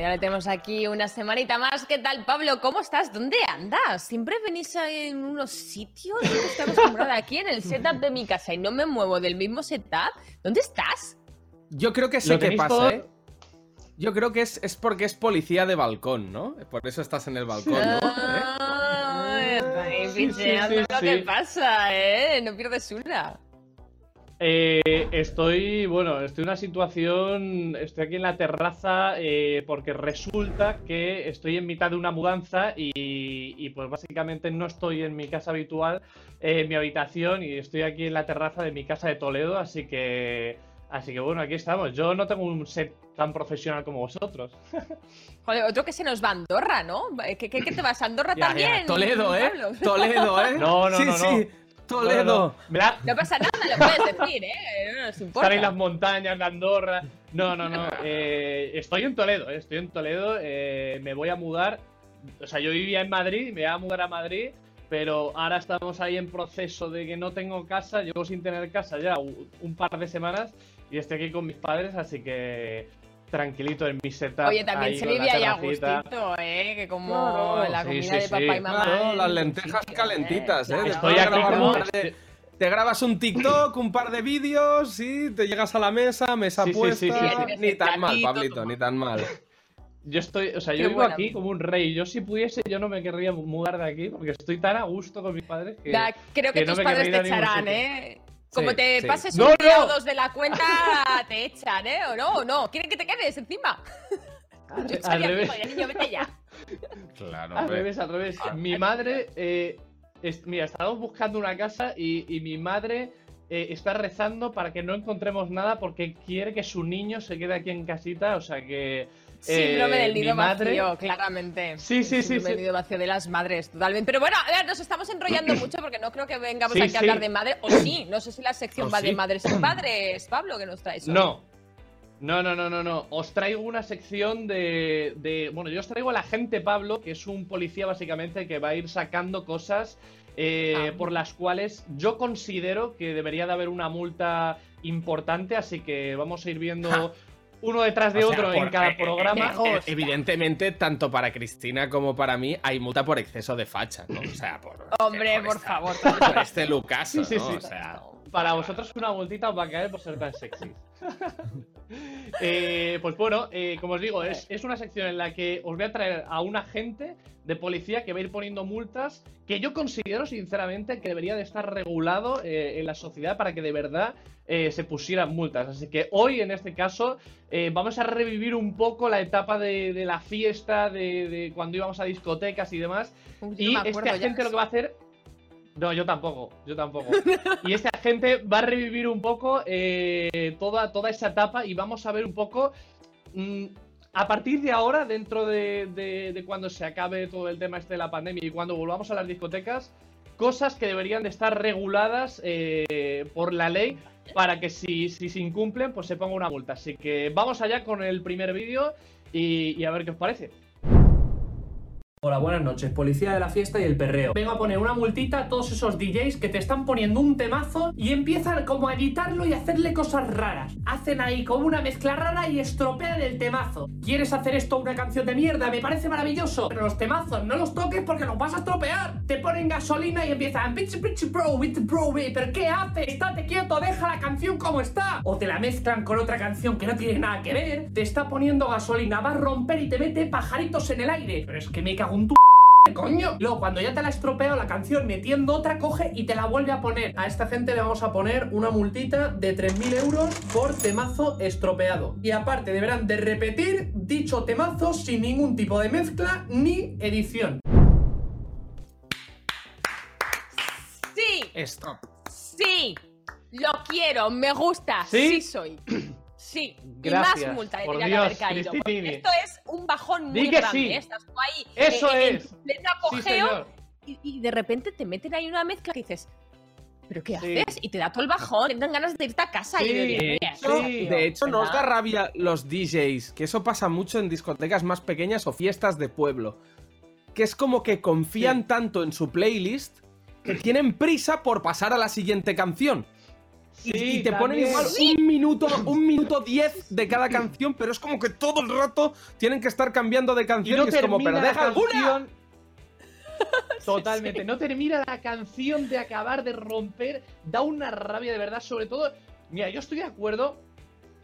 Ya le tenemos aquí una semanita más. ¿Qué tal, Pablo? ¿Cómo estás? ¿Dónde andas? Siempre venís en unos sitios. Yo estoy acostumbrada aquí en el setup de mi casa y no me muevo del mismo setup. ¿Dónde estás? Yo creo que sé Lo qué pasa, todo- ¿eh? Yo creo que es, es porque es policía de balcón, ¿no? Por eso estás en el balcón, ¿no? ¿Eh? Ay, Sí, sí, sí, lo que pasa, ¿eh? No pierdes una. Eh, estoy, bueno, estoy en una situación, estoy aquí en la terraza eh, porque resulta que estoy en mitad de una mudanza y, y, pues básicamente no estoy en mi casa habitual, eh, en mi habitación y estoy aquí en la terraza de mi casa de Toledo, así que, así que bueno, aquí estamos. Yo no tengo un set tan profesional como vosotros. *laughs* Joder, otro que se nos va a Andorra, ¿no? ¿Qué, qué, qué te vas a Andorra Ya, ya, también? Toledo, ¿eh? Toledo, ¿eh? *laughs* No, no, sí, no, no. sí, Toledo. No, pasa nada, lo puedes decir, ¿eh? No nos importa. Estar en las montañas de Andorra. No, no, no. eh, estoy en Toledo, eh, estoy en Toledo. eh, me voy a mudar. O sea, yo vivía en Madrid, me voy a mudar a Madrid. Pero ahora estamos ahí en proceso de que no tengo casa. Llevo sin tener casa ya un par de semanas. Y estoy aquí con mis padres, así que tranquilito en mi setup. Oye, también se la ahí a gustito, ¿eh? Que como No, no, la comida sí, de sí. papá y mamá. Claro, en las lentejas sitio, calentitas, ¿eh? Claro. Estoy aquí grabar como. un par de- Te grabas un TikTok, un par de vídeos, sí, te llegas a la mesa, mesa puesta. sí, sí, sí. Ni tan mal, Pablito, ni tan mal. Yo estoy, o sea, Qué yo vivo buena. aquí como un rey. Yo si pudiese, yo no me querría mudar de aquí porque estoy tan a gusto con mis padres que. Creo que, que no tus me padres te echarán. ¿eh? Como Sí, te sí. pases No, un día no. o dos de la cuenta, *laughs* te echan, ¿eh? ¿O no? ¿O no? ¿Quieren que te quedes encima? Al, Yo al revés. niño, vete ya. Claro, Al revés, al revés. Mi madre, eh, es- mira, estábamos buscando una casa y, y mi madre eh, está rezando para que no encontremos nada porque quiere que su niño se quede aquí en casita, o sea que... Síndrome eh, del mi nido madre- vacío, claramente. Sí, sí, sí, síndrome sí. del nido vacío de las madres, totalmente. Pero bueno, a ver, nos estamos enrollando *clears throat* mucho porque no creo que vengamos Sí, aquí a hablar de madre. O sí, no sé si la sección va de madres y *clears throat* padres, Pablo, que nos traes. hoy. No. No, no, no, no, no. Os traigo una sección de, de- Bueno, yo os traigo al agente Pablo, que es un policía básicamente que va a ir sacando cosas eh, Ah. por las cuales yo considero que debería de haber una multa importante, así que vamos a ir viendo. Uno detrás de O sea, otro en cada eh, programa. eh, eh, evidentemente, tanto para Cristina como para mí hay multa por exceso de facha, ¿no? O sea, por. *laughs* Hombre, por por esta- favor. Por este Lucaso, Sí, sí, ¿no? sí. O sea. Para vosotros una multita os va a caer por ser tan sexy. *laughs* Eh, pues bueno, eh, como os digo, es, es una sección en la que os voy a traer a un agente de policía que va a ir poniendo multas que yo considero sinceramente que debería de estar regulado eh, en la sociedad para que de verdad eh, se pusieran multas. Así que hoy en este caso eh, vamos a revivir un poco la etapa de, de la fiesta, de, de cuando íbamos a discotecas y demás. Uy, Y no este agente lo que va a hacer. No, yo tampoco, yo tampoco. *laughs* y este agente va a revivir un poco eh, toda, toda esa etapa y vamos a ver un poco. mm, a partir de ahora, dentro de, cuando se acabe todo el tema este de la pandemia y cuando volvamos a las discotecas, cosas que deberían de estar reguladas eh, por la ley para que si, si se incumplen, pues se ponga una multa. Así que vamos allá con el primer vídeo y- y a ver qué os parece. Hola, buenas noches, policía de la fiesta y el perreo. Vengo a poner una multita a todos esos DJs que te están poniendo un temazo y empiezan como a editarlo y hacerle cosas raras. Hacen ahí como una mezcla rara y estropean el temazo. ¿Quieres hacer esto una canción de mierda? Me parece maravilloso. Pero los temazos no los toques porque los vas a estropear. Te ponen gasolina y empiezan bitch bitch bro with bro ¿Pero qué haces? Estate quieto, deja la canción como está. O te la mezclan con otra canción que no tiene nada que ver. Te está poniendo gasolina, va a romper y te mete pajaritos en el aire. Pero es que me cago en tu *laughs* coño. Luego, cuando ya te la estropeo la canción metiendo otra, coge y te la vuelve a poner. A esta gente le vamos a poner una multita de 3.000 euros por temazo estropeado. Y aparte, deberán de repetir dicho temazo sin ningún tipo de mezcla ni edición. Sí, Stop. sí. Lo quiero, me gusta. ¿Sí? Sí, soy. *clears throat* Sí. Gracias, y más multa le tenía que haber caído. Esto es un bajón muy Di que grande. sí. ¿eh? Estás tú ahí. Eso eh, en es. pleno Sí, apogeo y, y de repente te meten ahí una mezcla que dices. ¿Pero qué Sí. haces? Y te da todo el bajón, te dan ganas de irte a casa y de decir, "Mira, sí. eso, tío, De hecho, ¿no os da ¿verdad?". rabia los DJs? Que eso pasa mucho en discotecas más pequeñas o fiestas de pueblo. Que es como que confían tanto en su playlist que tienen prisa por pasar a la siguiente canción. Y- Sí, y te ponen también. igual un minuto, un minuto diez de cada canción, pero es como que todo el rato tienen que estar cambiando de Y canción. no y es como, pero deja alguna. *laughs* Totalmente, no termina la canción de acabar de romper, da una rabia de verdad, sobre todo. Mira, yo estoy de acuerdo,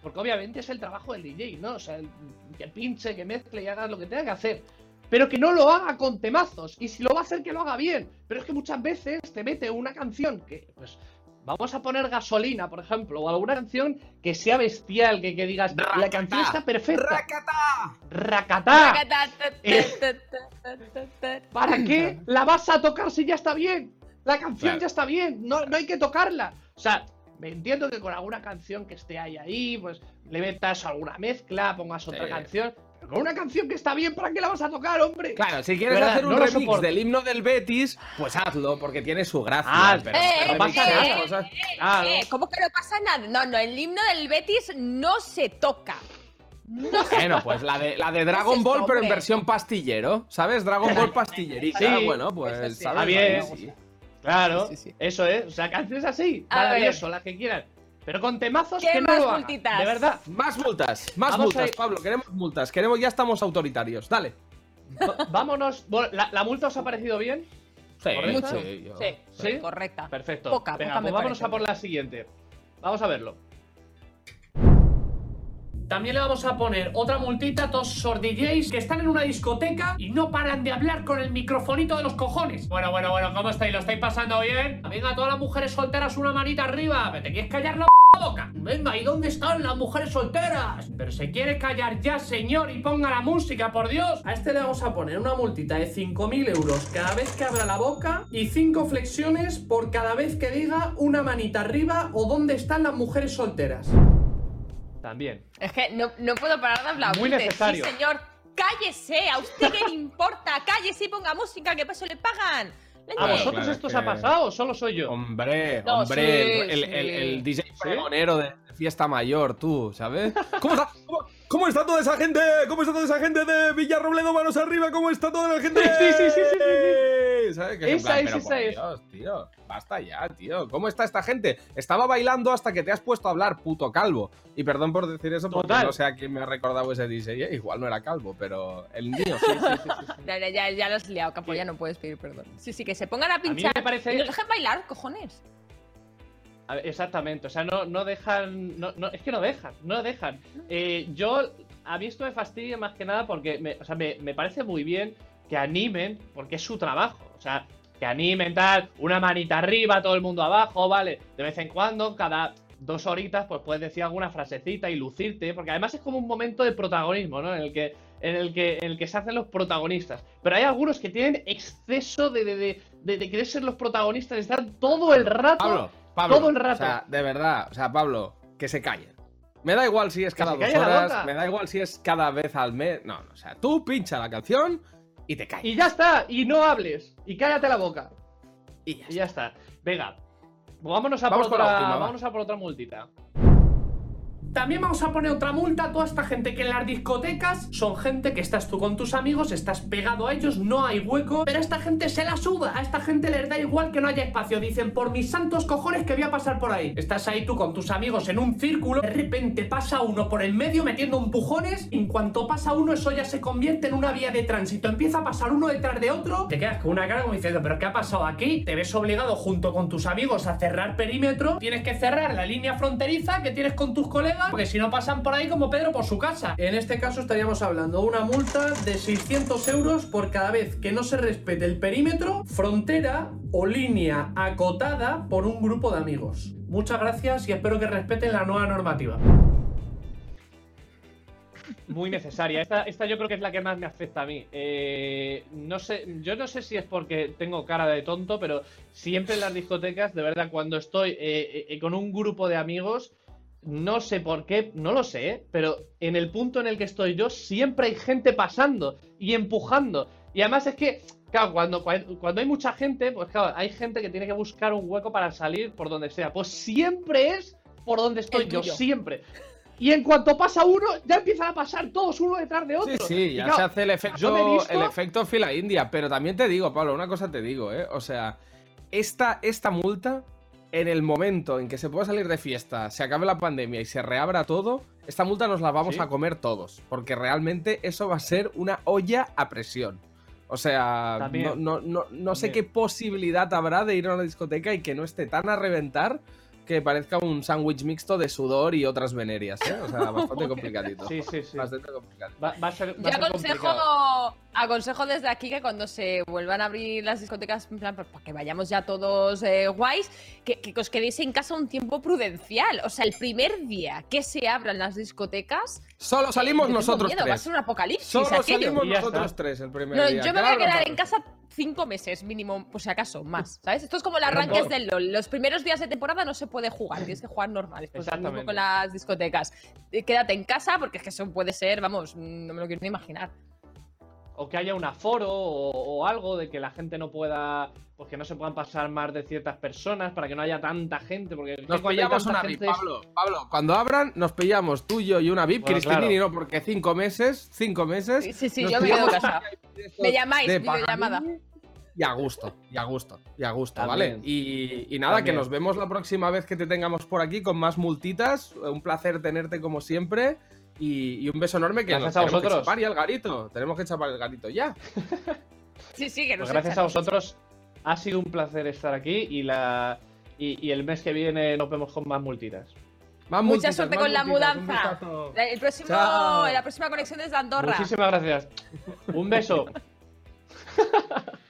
porque obviamente es el trabajo del DJ, ¿no? O sea, el- que pinche, que mezcle y haga lo que tenga que hacer. Pero que no lo haga con temazos. Y si lo va a hacer, que lo haga bien. Pero es que muchas veces te mete una canción que, pues, vamos a poner gasolina, por ejemplo, o alguna canción que sea bestial, que, que digas, la canción está perfecta. ¡Rakata! ¡Racatá! Ta, Eh. ¿Para qué la vas a tocar si ya está bien? La canción Claro. ya está bien, no, no hay que tocarla. O sea, me entiendo que con alguna canción que esté ahí ahí, pues le metas alguna mezcla, pongas otra Sí. canción. Con una canción que está bien, ¿para qué la vas a tocar, hombre? Claro, si quieres ¿Verdad? hacer un No remix soporto. del himno del Betis, pues hazlo, porque tiene su gracia. Ah, pero eh, pero no pasa remixar nada. cosas- Claro. Eh, ¿Cómo que no pasa nada? No, no, el himno del Betis no se toca. No se Bueno, pues la de, la de Dragon Ball, pero en versión pastillero, ¿sabes? Dragon Ball pastillerita. Sí. bueno, pues, sí. ¿sabes? Está bien. Claro, Sí, sí, sí. eso es. O sea, canciones así, maravilloso, las que quieran. Pero con temazos ¿Qué que no lo multitas? De verdad. Más multas, más Vamos multas, a Pablo. Queremos multas, queremos, ya estamos autoritarios. Dale. Vámonos. Bueno, ¿la, la multa os ha parecido bien? Sí, ¿Correcto? sí, yo- Sí, ¿Sí? correcta. Perfecto. Poca, Venga, poca pues vámonos parece. a por la siguiente. Vamos a verlo. También le vamos a poner otra multita a todos esos DJs que están en una discoteca y no paran de hablar con el microfonito de los cojones. Bueno, bueno, bueno, ¿cómo estáis? ¿Lo estáis pasando bien? Venga, todas las mujeres solteras, una manita arriba. ¿Me te quieres callar la boca? Venga, ¿y dónde están las mujeres solteras? Pero se quiere callar ya, señor, y ponga la música, por Dios. A este le vamos a poner una multita de 5.000 euros cada vez que abra la boca y 5 flexiones por cada vez que diga una manita arriba o dónde están las mujeres solteras. También. Es que no, no puedo parar de hablar. Muy necesario. Sí, señor, cállese. ¿A usted qué le importa? Cállese y ponga música, que paso le pagan. ¿A vosotros claro, esto es os ha que- pasado o solo soy yo? Hombre, No, hombre, sí, el, sí. el- el DJ pregonero de fiesta mayor, tú, ¿sabes? *laughs* ¿Cómo está, cómo, cómo está toda esa gente? ¿Cómo está toda esa gente de Villarrobledo, manos arriba? ¿Cómo está toda la gente? Sí, sí, sí, sí, sí, ¿Sabes? Que Esa es, pero esa por es. Dios, tío, basta ya, tío. ¿Cómo está esta gente? Estaba bailando hasta que te has puesto a hablar, puto calvo. Y perdón por decir eso, porque Total. no sé a quién me ha recordado ese DJ. eh, Igual no era calvo, pero el mío sí, sí, sí, sí, sí. *laughs* Ya, ya, lo has liado, capo, ya no puedes pedir perdón. Sí, sí, que se pongan a mí me pinchar parece- y dejen bailar, cojones. A ver, Exactamente, o sea, no, no dejan. No, no, es que no dejan, no dejan. Eh, yo, a mí esto me fastidia más que nada porque me, o sea, me, me parece muy bien que animen, porque es su trabajo. O sea, que animen tal, una manita arriba, todo el mundo abajo, ¿vale? De vez en cuando, cada dos horitas, pues puedes decir alguna frasecita y lucirte, porque además es como un momento de protagonismo, ¿no? En el que, en el que, en el que se hacen los protagonistas. Pero hay algunos que tienen exceso de, de, de, de- de querer ser los protagonistas, de estar todo el rato. Pablo, Pablo. Todo el rato. O sea, de verdad, o sea, Pablo, que se callen. Me da igual si es cada dos horas, me da igual si es cada vez al mes. No, no, o sea, tú pincha la canción y te callas. Y ya está, y no hables, y cállate la boca. Y ya Y ya está. Venga, vámonos a, Vamos por con la otra, última, va. vámonos a por otra multita. También vamos a poner otra multa a toda esta gente que en las discotecas son gente que estás tú con tus amigos, estás pegado a ellos, no hay hueco, pero a esta gente se la suda, a esta gente les da igual que no haya espacio, dicen por mis santos cojones que voy a pasar por ahí. Estás ahí tú con tus amigos en un círculo, de repente pasa uno por el medio metiendo empujones, en cuanto pasa uno eso ya se convierte en una vía de tránsito, empieza a pasar uno detrás de otro, te quedas con una cara como diciendo, pero ¿qué ha pasado aquí? Te ves obligado junto con tus amigos a cerrar perímetro, tienes que cerrar la línea fronteriza que tienes con tus colegas, porque si no pasan por ahí como Pedro por su casa. En este caso estaríamos hablando de una multa de 600 euros por cada vez que no se respete el perímetro, frontera o línea acotada por un grupo de amigos. Muchas gracias y espero que respeten la nueva normativa. Muy necesaria. Esta, esta yo creo que es la que más me afecta a mí. Eh, no sé, yo no sé si es porque tengo cara de tonto, pero siempre en las discotecas, de verdad, cuando estoy eh, eh, con un grupo de amigos, no sé por qué, no lo sé, ¿eh? pero en el punto en el que estoy yo, siempre hay gente pasando y empujando. Y además es que, claro, cuando, cuando hay mucha gente, pues claro, hay gente que tiene que buscar un hueco para salir por donde sea. Pues siempre es por donde estoy El yo, tuyo. siempre. Y en cuanto pasa uno, ya empiezan a pasar todos uno detrás de otro. Sí, sí, ya claro, se hace el yo efecto, visto- el efecto fila india. Pero también te digo, Pablo, una cosa te digo, ¿eh? O sea, esta, esta multa, en el momento en que se pueda salir de fiesta, se acabe la pandemia y se reabra todo, esta multa nos la vamos Sí. a comer todos. Porque realmente eso va a ser una olla a presión. O sea, También. no, no, no, no sé qué posibilidad habrá de ir a una discoteca y que no esté tan a reventar que parezca un sándwich mixto de sudor y otras venerias, ¿eh? O sea, bastante *laughs* complicadito. Sí, sí, sí. Bastante complicado. Va, va a ser, va Yo aconsejo, complicado. Aconsejo desde aquí que cuando se vuelvan a abrir las discotecas, en plan, pues, para que vayamos ya todos eh, guays, que, que os quedéis en casa un tiempo prudencial. O sea, el primer día que se abran las discotecas, Solo salimos yo tengo nosotros miedo, va a tres. ser un apocalipsis. Solo aquello. salimos nosotros está. tres el primer No, día. yo me voy a quedar en casa cinco meses mínimo, por si acaso, más, ¿sabes? Esto es como el arranque del LOL. Los primeros días de temporada no se puede jugar, tienes que jugar normal. Pues lo mismo con las discotecas. Eh, Quédate en casa porque es que eso puede ser, vamos, no me lo quiero ni imaginar. O que haya un aforo o, o algo de que la gente no pueda. Pues que no se puedan pasar más de ciertas personas para que no haya tanta gente. Porque Nos pillamos una VIP, Pablo. Pablo, cuando abran, nos pillamos tú, yo y una VIP. Bueno, Cristinini claro. no, porque cinco meses, cinco meses. Sí, sí, yo me quedo casa. Me llamáis, de videollamada. Y a gusto, y a gusto, y a gusto, También. ¿vale? Y, y nada, También. que nos vemos la próxima vez que te tengamos por aquí con más multitas. Un placer tenerte como siempre. Y, y un beso enorme que Gracias nos a tenemos que vosotros. chapar ya el garito. Tenemos que chapar el garito ya. *laughs* Sí, sí, que no Pues gracias a vosotros. Ha sido un placer estar aquí y la. Y, y el mes que viene nos vemos con más multitas. Más Mucha multitas, suerte más con la multitas, mudanza. el próximo, Chao. la próxima conexión desde Andorra. Muchísimas gracias. Un beso. *laughs*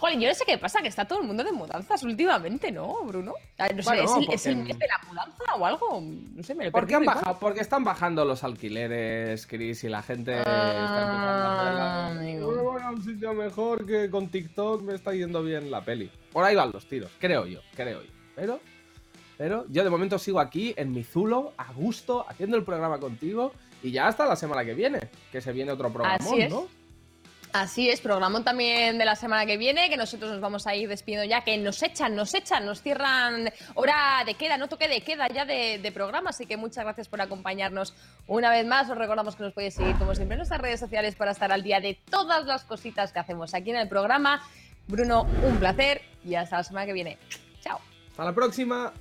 Joder, yo no sé qué pasa, que está todo el mundo de mudanzas últimamente, ¿no, Bruno? Ah, No sé, Bueno, ¿es, el, porque- es el mes de la mudanza o algo? No sé, me lo he Porque han perdido igual. bajado, porque están bajando los alquileres, Chris, y la gente está empezando Ah, a. "Me voy a un sitio mejor que con TikTok me está yendo bien la peli. Por ahí van los tiros, creo yo, creo yo. Pero, pero yo de momento sigo aquí en mi zulo, a gusto, haciendo el programa contigo y ya hasta la semana que viene, que se viene otro programa. ¿no? Así es, programón también de la semana que viene, que nosotros nos vamos a ir despidiendo ya, que nos echan, nos echan, nos cierran hora de queda, no toque de queda ya de, de programa, así que muchas gracias por acompañarnos una vez más. Os recordamos que nos podéis seguir como siempre en nuestras redes sociales para estar al día de todas las cositas que hacemos aquí en el programa. Bruno, un placer y hasta la semana que viene. Chao. Hasta la próxima.